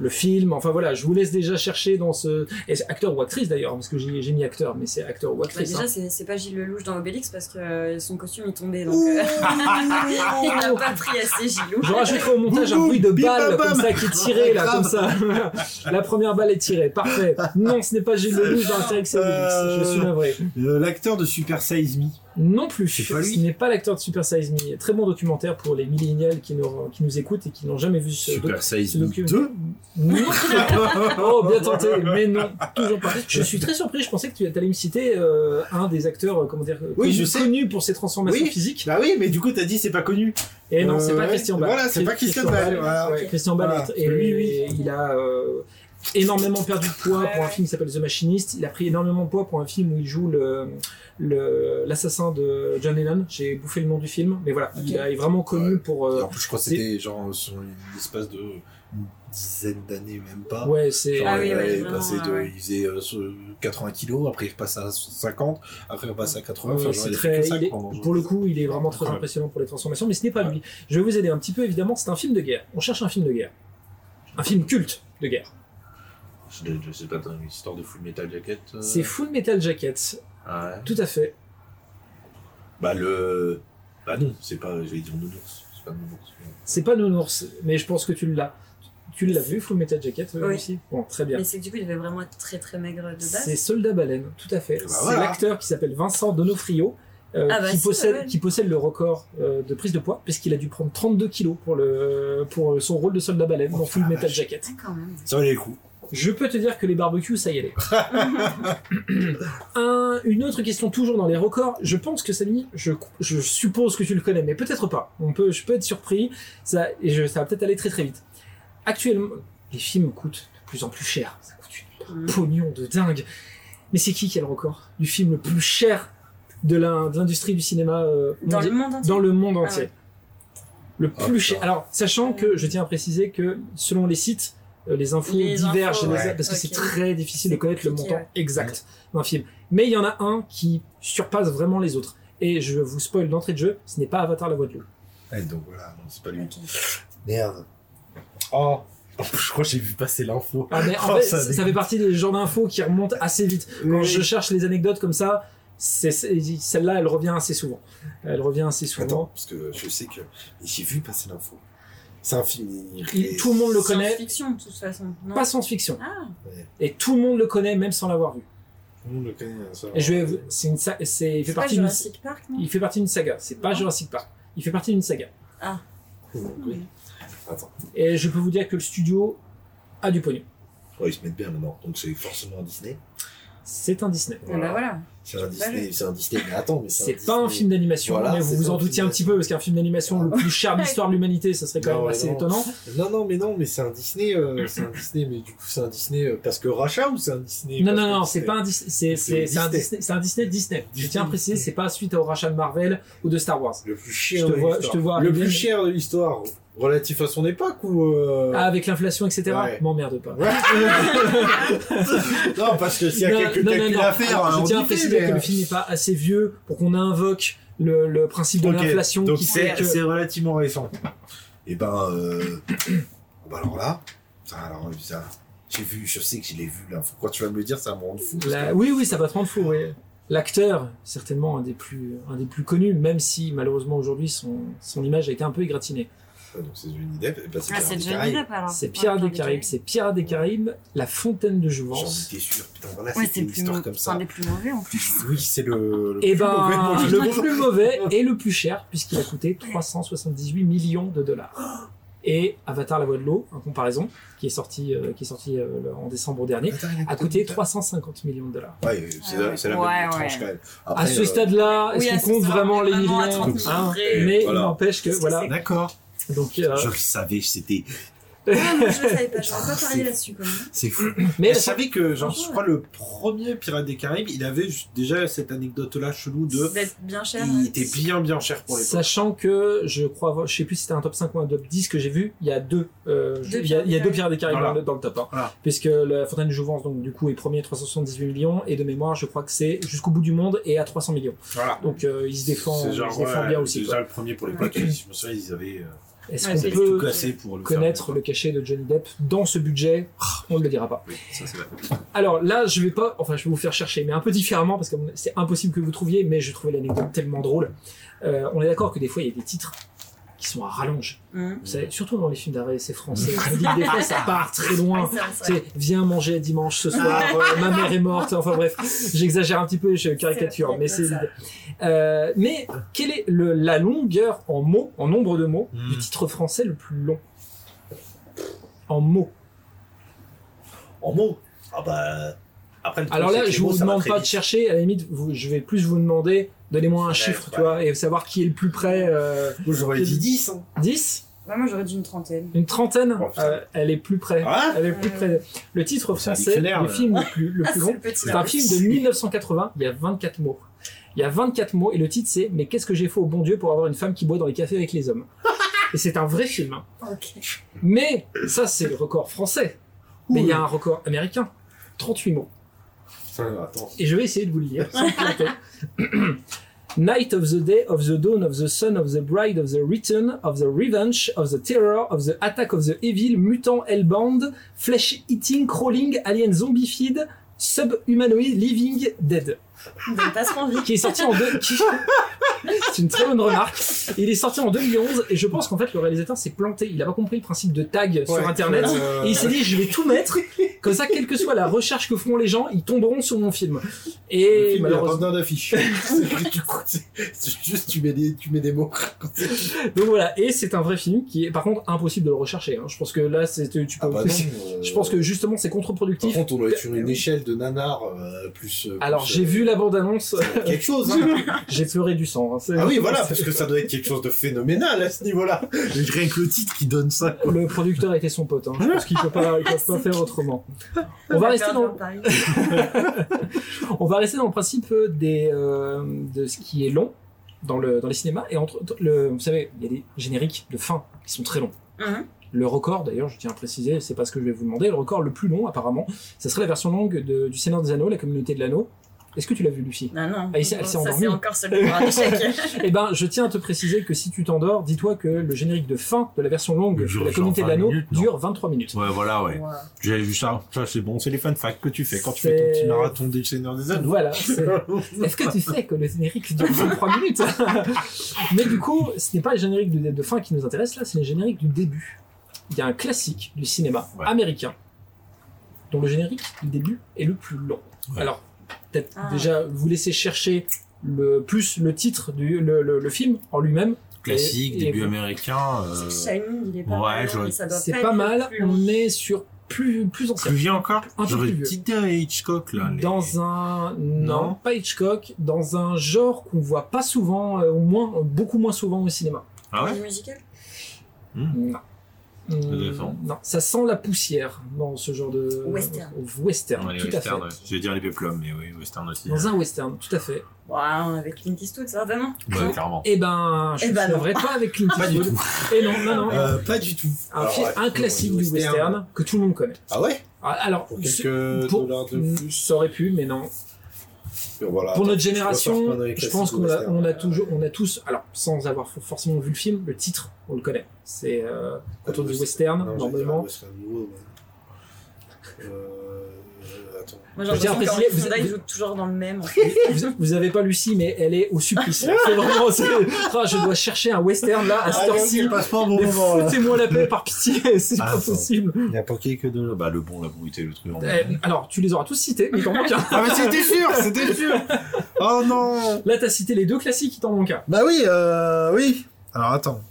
le film. Enfin voilà, je vous laisse déjà chercher dans ce et c'est acteur ou actrice d'ailleurs, parce que j'ai j'ai mis acteur, mais c'est acteur ou Bah, actrice. déjà, hein. c'est c'est pas Gilles Lelouch dans Obélix parce que euh, son costume il tombait donc. euh, il n'a pas pris assez Gilou. Je rajouterai au montage un bruit de balle comme ça qui est tiré là, comme ça. La première balle est tirée, parfait. Non, ce n'est pas Gilles Lelouch dans Astérix et Obélix. Je suis navré. Euh, L'acteur de Super Size Me. Non plus. C'est pas lui. Ce n'est pas l'acteur de Super Size Me. Très bon documentaire pour les millénials qui nous, qui nous écoutent et qui n'ont jamais vu ce, Super doc- Size Me docu- 2 Non. oh, bien tenté, mais non, toujours pas. Je suis très surpris. Je pensais que tu allais me citer euh, un des acteurs, euh, comment dire, Oui, connu, je sais. connu pour ses transformations Oui. physiques. Bah oui, mais du coup, t'as dit c'est pas connu. Et non, Euh, c'est pas. Christian Bale. Voilà, c'est pas Christian voilà. Ouais, Christian Voilà. est- et Lui, il a euh, énormément perdu de poids pour un film qui s'appelle The Machinist. Il a pris énormément de poids pour un film où il joue le le- l'assassin de John Lennon. J'ai bouffé le nom du film, mais voilà, il est vraiment connu Ouais. pour. Euh, en plus, je crois que c'est- c'était genre sur une espèce de une dizaine d'années, même pas. ouais, c'est. Genre, Ah oui, il, ouais, ouais. il faisait euh, sur 80 kilos, après il repasse à 50, après il repasse à 80. Ouais, enfin, genre, il très, il est- pendant- pour le coup, il est vraiment très Ouais. impressionnant pour les transformations, mais ce n'est pas lui. Je vais vous aider un petit peu, évidemment, c'est un film de guerre. On cherche un film de guerre. Un film culte de guerre. Je, je sais pas, dans l'histoire de Full Metal Jacket. euh, C'est Full Metal Jacket, Ouais. tout à fait. Bah le. Bah non, c'est pas. J'allais dire Nounours. C'est pas Nounours. C'est pas Nounours, mais je pense que tu l'as. Tu l'as vu, Full Metal Jacket, euh, Oui. aussi? Bon, très bien. Mais c'est que du coup, il devait vraiment être très très maigre de C'est base. Soldat Baleine, tout à fait. Bah c'est voilà. l'acteur qui s'appelle Vincent Donofrio, euh, Ah bah qui, si, possède, ouais, qui possède le record euh, de prise de poids, puisqu'il a dû prendre 32 kilos pour, le, pour son rôle de Soldat Baleine Oh, dans Full la Metal vache. Jacket. Ah, quand même. Ça valait le coup. Je peux te dire que les barbecues, ça y allait. Un- une autre question toujours dans les records. Je pense que Samy, je, je suppose que tu le connais, mais peut-être pas. On peut, je peux être surpris. Ça, et je, ça va peut-être aller très très vite. Actuellement, les films coûtent de plus en plus cher. Ça coûte une Mhm. pognon de dingue. Mais c'est qui qui a le record du film le plus cher de l'industrie du cinéma euh, Dans le monde entier. dans le monde Ah ouais. Le Ah, plus cher. putain. Alors, sachant que je tiens à préciser que selon les sites, les infos Les divergent infos, les- ouais. parce que c'est très difficile de connaître le montant ouais. exact d'un film. Mais il y en a un qui surpasse vraiment les autres. Et je vous spoil d'entrée de jeu, ce n'est pas Avatar la voix de l'eau. Donc voilà, c'est pas lui. Ok. Merde. Oh, je crois que j'ai vu passer l'info. Ah, mais en Oh, fait, ça fait partie des genres d'infos qui remontent assez vite. Quand Oui. je cherche les anecdotes comme ça, celle-là, elle revient assez souvent. Elle revient assez souvent. Attends, parce que je sais que j'ai vu passer l'info. C'est un film. Il- tout le monde le connaît, Science-fiction, de toute façon. Non. pas science-fiction. Ah, Et tout le monde le connaît même sans l'avoir vu. Tout le monde le connaît. Ça. Et je vais, c'est une, sa- c'est, il fait c'est pas partie d'une, Jurassic Park, non il fait partie d'une saga. C'est pas. Jurassic Park. Il fait partie d'une saga. Oui. Attends. Et je peux vous dire que le studio a du pognon. Ouais, ils se mettent bien maintenant. Donc c'est forcément Disney. C'est un Disney. Et bah voilà. C'est un Disney, c'est un Disney, mais attends, mais c'est C'est pas un film d'animation, Voilà, mais vous vous en doutiez un petit peu, parce qu'un film d'animation le plus cher de l'histoire de l'humanité, ça serait quand Non, même assez non. étonnant. Non, non, mais non, mais c'est un Disney, euh, c'est un Disney, mais du coup, c'est un Disney euh, parce que rachat ou c'est un Disney Non, non, non, c'est pas un Disney, c'est, c'est, C'est c'est un Disney. Disney, c'est un Disney Disney. Je tiens à préciser, c'est pas suite au rachat de Marvel ou de Star Wars. Le plus cher Je te de vois- l'histoire. je te vois Le plus cher de l'histoire, relatif à son époque ou. euh, Ah, avec l'inflation, etc. Ouais. M'emmerde pas. Ouais. non, parce que s'il y a Non, quelques non, calculs non. à faire, Alors, je tiens à préciser mais, que euh, le film n'est pas assez vieux pour qu'on invoque le, le principe de l'inflation donc c'est que... c'est relativement récent. Et ben, euh... bah alors là, ça, alors ça, j'ai vu, je sais que je l'ai vu là. Quand tu vas me le dire, ça me rend fou. parce La- que- Oui, oui, ça va te rendre fou. oui. L'acteur, certainement un des plus, un des plus connus, même si malheureusement aujourd'hui son, son image a été un peu égratinée. Ah, donc c'est Johnny Depp. et ben, Ah, Pirates c'est des Johnny Caraïbes. Depp alors. C'est Pirates des Caraïbes, c'est Pirates des Caraïbes, La Fontaine de J'en Jouvence. étais sûr. Putain, voilà, Ouais, c'est une le plus histoire comme c'est un ça. des plus mauvais en plus. Oui, c'est le. le Et plus mauvais ben, pour le plus mauvais et le plus cher, puisqu'il a coûté 378 millions de dollars. Et Avatar la voix de l'eau, en comparaison, qui est sorti, euh, qui est sorti euh, en décembre dernier, a coûté 350 millions de dollars. Ouais, c'est la, c'est la Ouais, même ouais. tranche quand même. À Après, ce euh, stade-là, est-ce Oui, qu'on à compte vraiment les à millions 30 000 hein près. Mais Voilà. il n'empêche que voilà. c'est- D'accord. Donc, euh, Je savais, c'était. Ouais, moi, je savais pas, j'aurais pas C'est- parié là-dessus quand même. C'est fou. mais je savais que, genre, je crois, le premier Pirate des Caraïbes, il avait déjà cette anecdote-là chelou de. D'être bien cher. Il était bien, bien cher pour les Sachant que je crois, avoir- je sais plus si c'était un top 5 ou un top 10 que j'ai vu, il y a deux, euh, Deux il y a, il y a deux Pirates des Caraïbes Voilà. dans, le, le top. hein. Voilà. Puisque la Fontaine de Jouvence, donc du coup, est premier 378 millions, et de mémoire, je crois que c'est jusqu'au bout du monde et à 300 millions. Voilà. Donc euh, il se défend, C'est il genre, se défend ouais, bien aussi. Déjà quoi. le premier pour l'époque, je me souviens, ils avaient, euh, Est-ce Ouais, qu'on peut cassé pour le faire. connaître le cachet de Johnny Depp dans ce budget On ne le dira pas. Oui, ça c'est vrai. Alors là, je vais pas, enfin, je vais vous faire chercher, mais un peu différemment parce que c'est impossible que vous trouviez, mais je trouvais l'anecdote tellement drôle. Euh, on est d'accord que des fois, il y a des titres qui sont à rallonge. Vous savez, surtout dans les films d'arrêt, c'est français. Des fois, ça part très loin. C'est. C'est viens manger dimanche ce soir, euh, ma mère est morte. Enfin bref, j'exagère un petit peu, je caricature, mais c'est. Euh, mais quelle est le- la longueur en mots, en nombre de mots, du titre français le plus long? En mots. En mots? Ah bah. Après, le truc, Alors là, je mots, vous demande pas de chercher, à la limite, vous- je vais plus vous demander, donnez-moi un chiffre, tu vois, et savoir qui est le plus près. Euh, j'aurais dit 10. Hein. 10 Ouais, moi j'aurais dit une trentaine. Une trentaine Oh. Euh, Elle est plus près. Ah Elle est plus près. Le titre C'est un français, là. film le plus, le plus long, C'est un film de 1980, il y a 24 mots. Il y a 24 mots et le titre c'est Mais qu'est-ce que j'ai fait au bon Dieu pour avoir une femme qui boit dans les cafés avec les hommes? Et c'est un vrai film. hein. Mais ça c'est le record français. Mais il y a un record américain. 38 mots. Attends. Et je vais essayer de vous le lire sans. Night of the day, of the dawn, of the sun, of the bride, of the return, of the revenge, of the terror, of the attack of the evil, mutant hellbound, flesh eating, crawling, alien zombified, subhumanoid, living dead. Pas. Qui est sorti en deux. qui- C'est une très bonne remarque. Il est sorti en 2011 et je pense qu'en fait le réalisateur s'est planté. Il a pas compris le principe de tag sur internet. Euh, Et il s'est dit, je vais tout mettre, comme ça, quelle que soit la recherche que feront les gens, ils tomberont sur mon film. le Et film, a pas malheureusement. d'affiche. C'est juste tu mets des, tu mets des mots. Donc voilà, et c'est un vrai film qui est par contre impossible de le rechercher. hein. Je pense que là, c'est tu peux. Ah bah non. euh, Je pense que justement, c'est Par contre-productif. contre, on doit être sur une échelle de nanar euh, plus. euh, Alors plus, j'ai euh, vu la bande-annonce, quelque chose. Hein. j'ai pleuré du sang. hein. Ah oui, voilà, parce que ça doit être quelque chose de phénoménal à ce niveau-là. Rien que le titre qui donne ça. quoi. Le producteur était son pote. Hein. Je pense qu'il peut pas, il peut pas faire autrement. On va rester dans, on va rester dans le principe des, euh, de ce qui est long dans, le, dans les cinémas. Et entre le, vous savez, il y a des génériques de fin qui sont très longs. Mhm. Le record, d'ailleurs, je tiens à préciser, c'est pas ce que je vais vous demander, le record le plus long, apparemment, ça serait la version longue de, du Seigneur des Anneaux, la communauté de l'anneau. Est-ce que tu l'as vu, Lucie? Non, non. Ah, il s'est- elle s'est ça, endormie. c'est encore celui pour un échec. Eh ben, je tiens à te préciser que si tu t'endors, dis-toi que le générique de fin de la version longue de dure la communauté de 20 l'anneau non dure 23 minutes. Ouais, voilà, ouais. Voilà. J'avais vu ça. Ça, c'est bon. C'est les fun facts que tu fais quand tu fais ton petit marathon des Seigneurs des Anneaux. Voilà. c'est- Est-ce que tu sais que le générique dure 23 minutes Mais du coup, ce n'est pas le générique de, de fin qui nous intéresse là, c'est le générique du début. Il y a un classique du cinéma Ouais. américain dont le générique du début est le plus long. Ouais. Alors, peut-être Ah. déjà vous laissez chercher le plus le titre du le, le- le film en lui-même. Classique, Et- et- début américain. euh, Shining, il est pas ouais, mal, C'est pas mal. On est sur plus, plus ancien. Plus vieux encore Un peu J'aurais plus vieux. petite Hitchcock, là. les- Dans un non, Non. pas Hitchcock, dans un genre qu'on voit pas souvent, euh, au moins beaucoup moins souvent au cinéma. Ah ouais musical? Non. Hum, défend. non, ça sent la poussière dans ce genre de Western. Western, Ouais, les tout à ouais. fait. Je vais dire les peplums, mais oui, western aussi. Dans un western, tout à fait. Ouais, avec Clint Eastwood, certainement. Ouais, clairement. Eh ben, je Eh ne ben non. ferai pas avec Clint Pas du tout. Et non, non, non. Euh, pas du tout. un, Alors, film- ouais, un classique du western. western que tout le monde connaît. Ah ouais? Ah, Alors, Pour quelques pour- dollars de plus. ça aurait pu, mais non. Voilà, Pour notre génération, je pense qu'on a, western. on a toujours, on a tous, alors sans avoir for- forcément vu le film, le titre, on le connaît. C'est euh, quand on dit western, normalement. western nouveau, ouais. Euh, attends. Moi, j'ai l'impression préciser, qu'Henri Fonda, vous- il joue toujours dans le même. en fait. vous, vous avez pas Lucie, mais elle est au supplice. C'est vraiment, c'est- Ah, je dois chercher un western là à cette heure-ci. passe pas un bon moment là. Foutez-moi la paix par pitié, c'est Ah, pas ça. possible. Il n'y a pas que de Bah, le bon, la brutalité, le truc. Eh, alors, tu les auras tous cités, mais il t'en manque un. Ah mais c'était sûr, c'était sûr. Oh non. Là, t'as cité les deux classiques, il t'en manque un. Bah oui, euh, oui. Alors attends.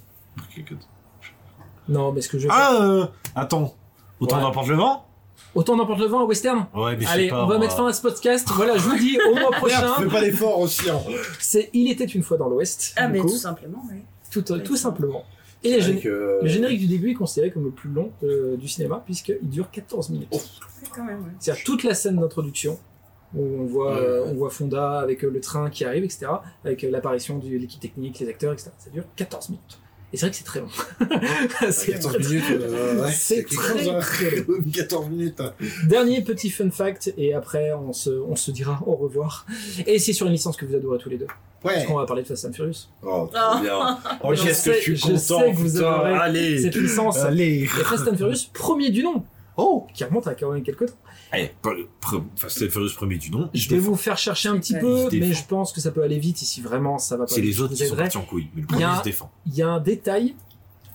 Non, mais ce que je. Ah, euh, attends. Autant Ouais. n'importe le vent Autant n'importe le vent, un western Ouais, mais Allez, pas, on va moi. mettre fin à ce podcast. Voilà, je vous dis, au mois prochain, fais pas l'effort aussi. Hein. c'est Il était une fois dans l'Ouest. Ah, mais coup. tout simplement, oui. tout, tout simplement. Et le, que- le générique du début est considéré comme le plus long euh, du cinéma, puisqu'il dure 14 minutes. Ouais. C'est-à-dire toute la scène d'introduction, où on voit, Ouais, euh, on voit Fonda avec euh, le train qui arrive, etc., avec euh, l'apparition de l'équipe technique, les acteurs, etc. Ça dure 14 minutes. Et c'est vrai que c'est très long. c'est 14 très- minutes, euh, ouais, c'est très, hein. très long. 14 minutes. hein. Dernier petit fun fact, et après on se, on se dira au revoir. Et c'est sur une licence que vous adorez tous les deux. Ouais. Parce qu'on va parler de Fast and Furious. Oh, Oh. trop bien. Oh, Je qu'est-ce que sais- je suis je content. sais que vous adorez Allez. Cette licence, Allez et Fast and Furious, premier du nom, Oh qui remonte à quand même quelques temps. Allez, Fast and Furious premier du nom. Je vais vous faire chercher un petit peu, mais je pense que ça peut aller vite ici. Vraiment, ça va pas. C'est les autres qui sont partis en couille. Mais le Il y a- premier se défend. Il y a un détail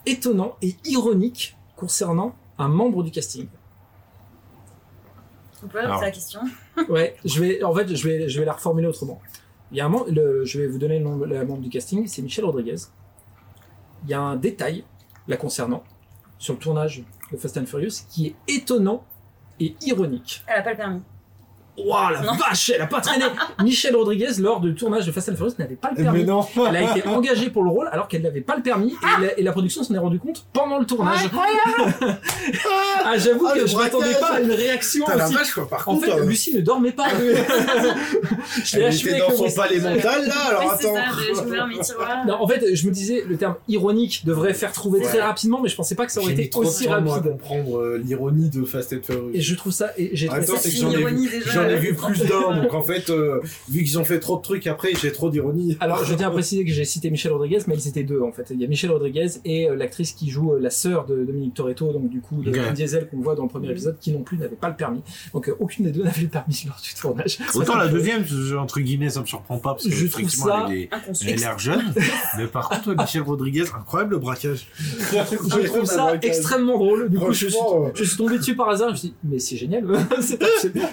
étonnant et ironique concernant un membre du casting. On peut Alors. la question Ouais, je vais, en fait, je vais, je vais la reformuler autrement. Il y a un membre, le- je vais vous donner le nom, le membre du casting, c'est Michel Rodriguez. Il y a un détail la concernant sur le tournage de Fast and Furious qui est étonnant et ironique. Elle a pas le permis. Waouh, la Non. vache, elle a pas traîné. Michel Rodriguez, lors du tournage de Fast and Furious, n'avait pas le permis. Mais non. Elle a été engagée pour le rôle alors qu'elle n'avait pas le permis et la, et la production s'en est rendu compte pendant le tournage. ah, j'avoue Ah, que je m'attendais pas à une réaction Putain, la aussi. vache, quoi. Par En contre, fait, euh, Lucie ne dormait pas. je l'ai elle achevé dans son palais mental, là, alors attends. ça. Non, en fait, je me disais, le terme ironique devrait faire trouver très rapidement, mais je pensais pas que ça aurait été aussi rapide. comprendre euh, l'ironie de Fast and Furious. Et je trouve ça, et j'ai En trouvé ça j'en ai vu, plus d'un, donc en fait, euh, vu qu'ils ont fait trop de trucs après, j'ai trop d'ironie. Alors, je tiens à préciser que j'ai cité Michel Rodriguez, mais ils étaient deux en fait. Il y a Michel Rodriguez et euh, l'actrice qui joue euh, la sœur de Dominique Toretto, donc du coup de Ok. Vin Diesel qu'on voit dans le premier épisode, qui non plus n'avait pas le permis. Donc euh, aucune des deux n'avait le permis lors du tournage. Autant la deuxième, entre guillemets, ça me surprend pas parce que Je trouve ça- elle, est- elle a l'air jeune. mais par contre, Michel Rodriguez, incroyable le braquage. Je trouve ça extrêmement drôle. Du coup, je suis, je suis tombé dessus par hasard. Je me suis dit, mais c'est génial,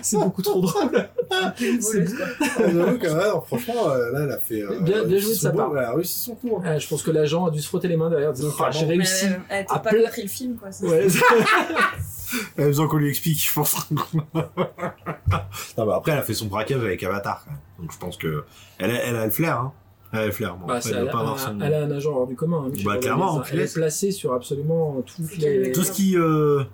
c'est beaucoup trop drôle. Ah, j'avoue que, ouais, non, franchement, euh, là, elle a fait. euh, Bien- bien joué de son sa beau- part. Elle a réussi son coup. hein. Ah, je pense que l'agent a dû se frotter les mains derrière. en disant, Donc, Ah, j'ai. Mais réussi. elle elle a à pas pla- compris le film, quoi. Ouais, Elle a besoin qu'on lui explique, je pense. non, bah après, elle a fait son braquage avec Avatar. quand même. Donc je pense que elle a, elle a le flair. Hein. Elle a le flair. Bon, Bah, après, c'est- elle elle, doit pas a, avoir son... elle a un agent hors du commun. hein, Michel Bah, Rodriguez. clairement, Elle est placée sur absolument toutes les. Tout Tout ce qui, euh, tout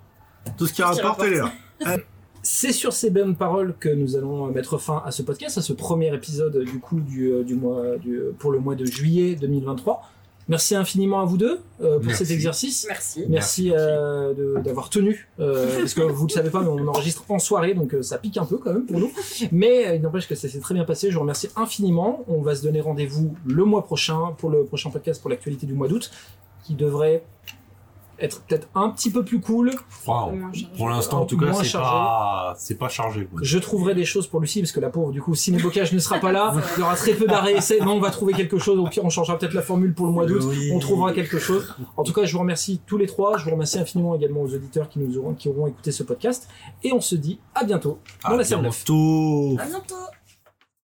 ce qui Tout ce qui rapporte, elle est là. C'est sur ces bonnes paroles que nous allons mettre fin à ce podcast, à ce premier épisode du coup du, euh, du mois du, pour le mois de juillet 2023. Merci infiniment à vous deux euh, pour Merci. cet exercice. Merci. Merci, Merci. euh, d'avoir tenu, euh, parce que vous le savez pas, mais on enregistre en soirée, donc euh, ça pique un peu quand même pour nous. Mais euh, il n'empêche que ça s'est très bien passé. Je vous remercie infiniment. On va se donner rendez-vous le mois prochain pour le prochain podcast pour l'actualité du mois d'août, qui devrait être peut-être un petit peu plus cool. Wow. Pour l'instant, en tout cas, c'est pas, c'est pas chargé. quoi. Je trouverai des choses pour Lucie parce que la pauvre du coup Ciné Bocage ne sera pas là. Il y aura très peu d'arrêts essais. Non, on va trouver quelque chose. Au pire, on changera peut-être la formule pour le mois d'août. Oui. On trouvera quelque chose. En tout cas, je vous remercie tous les trois. Je vous remercie infiniment également aux auditeurs qui nous auront qui auront écouté ce podcast. Et on se dit à bientôt dans À la salle 9. bientôt. À bientôt.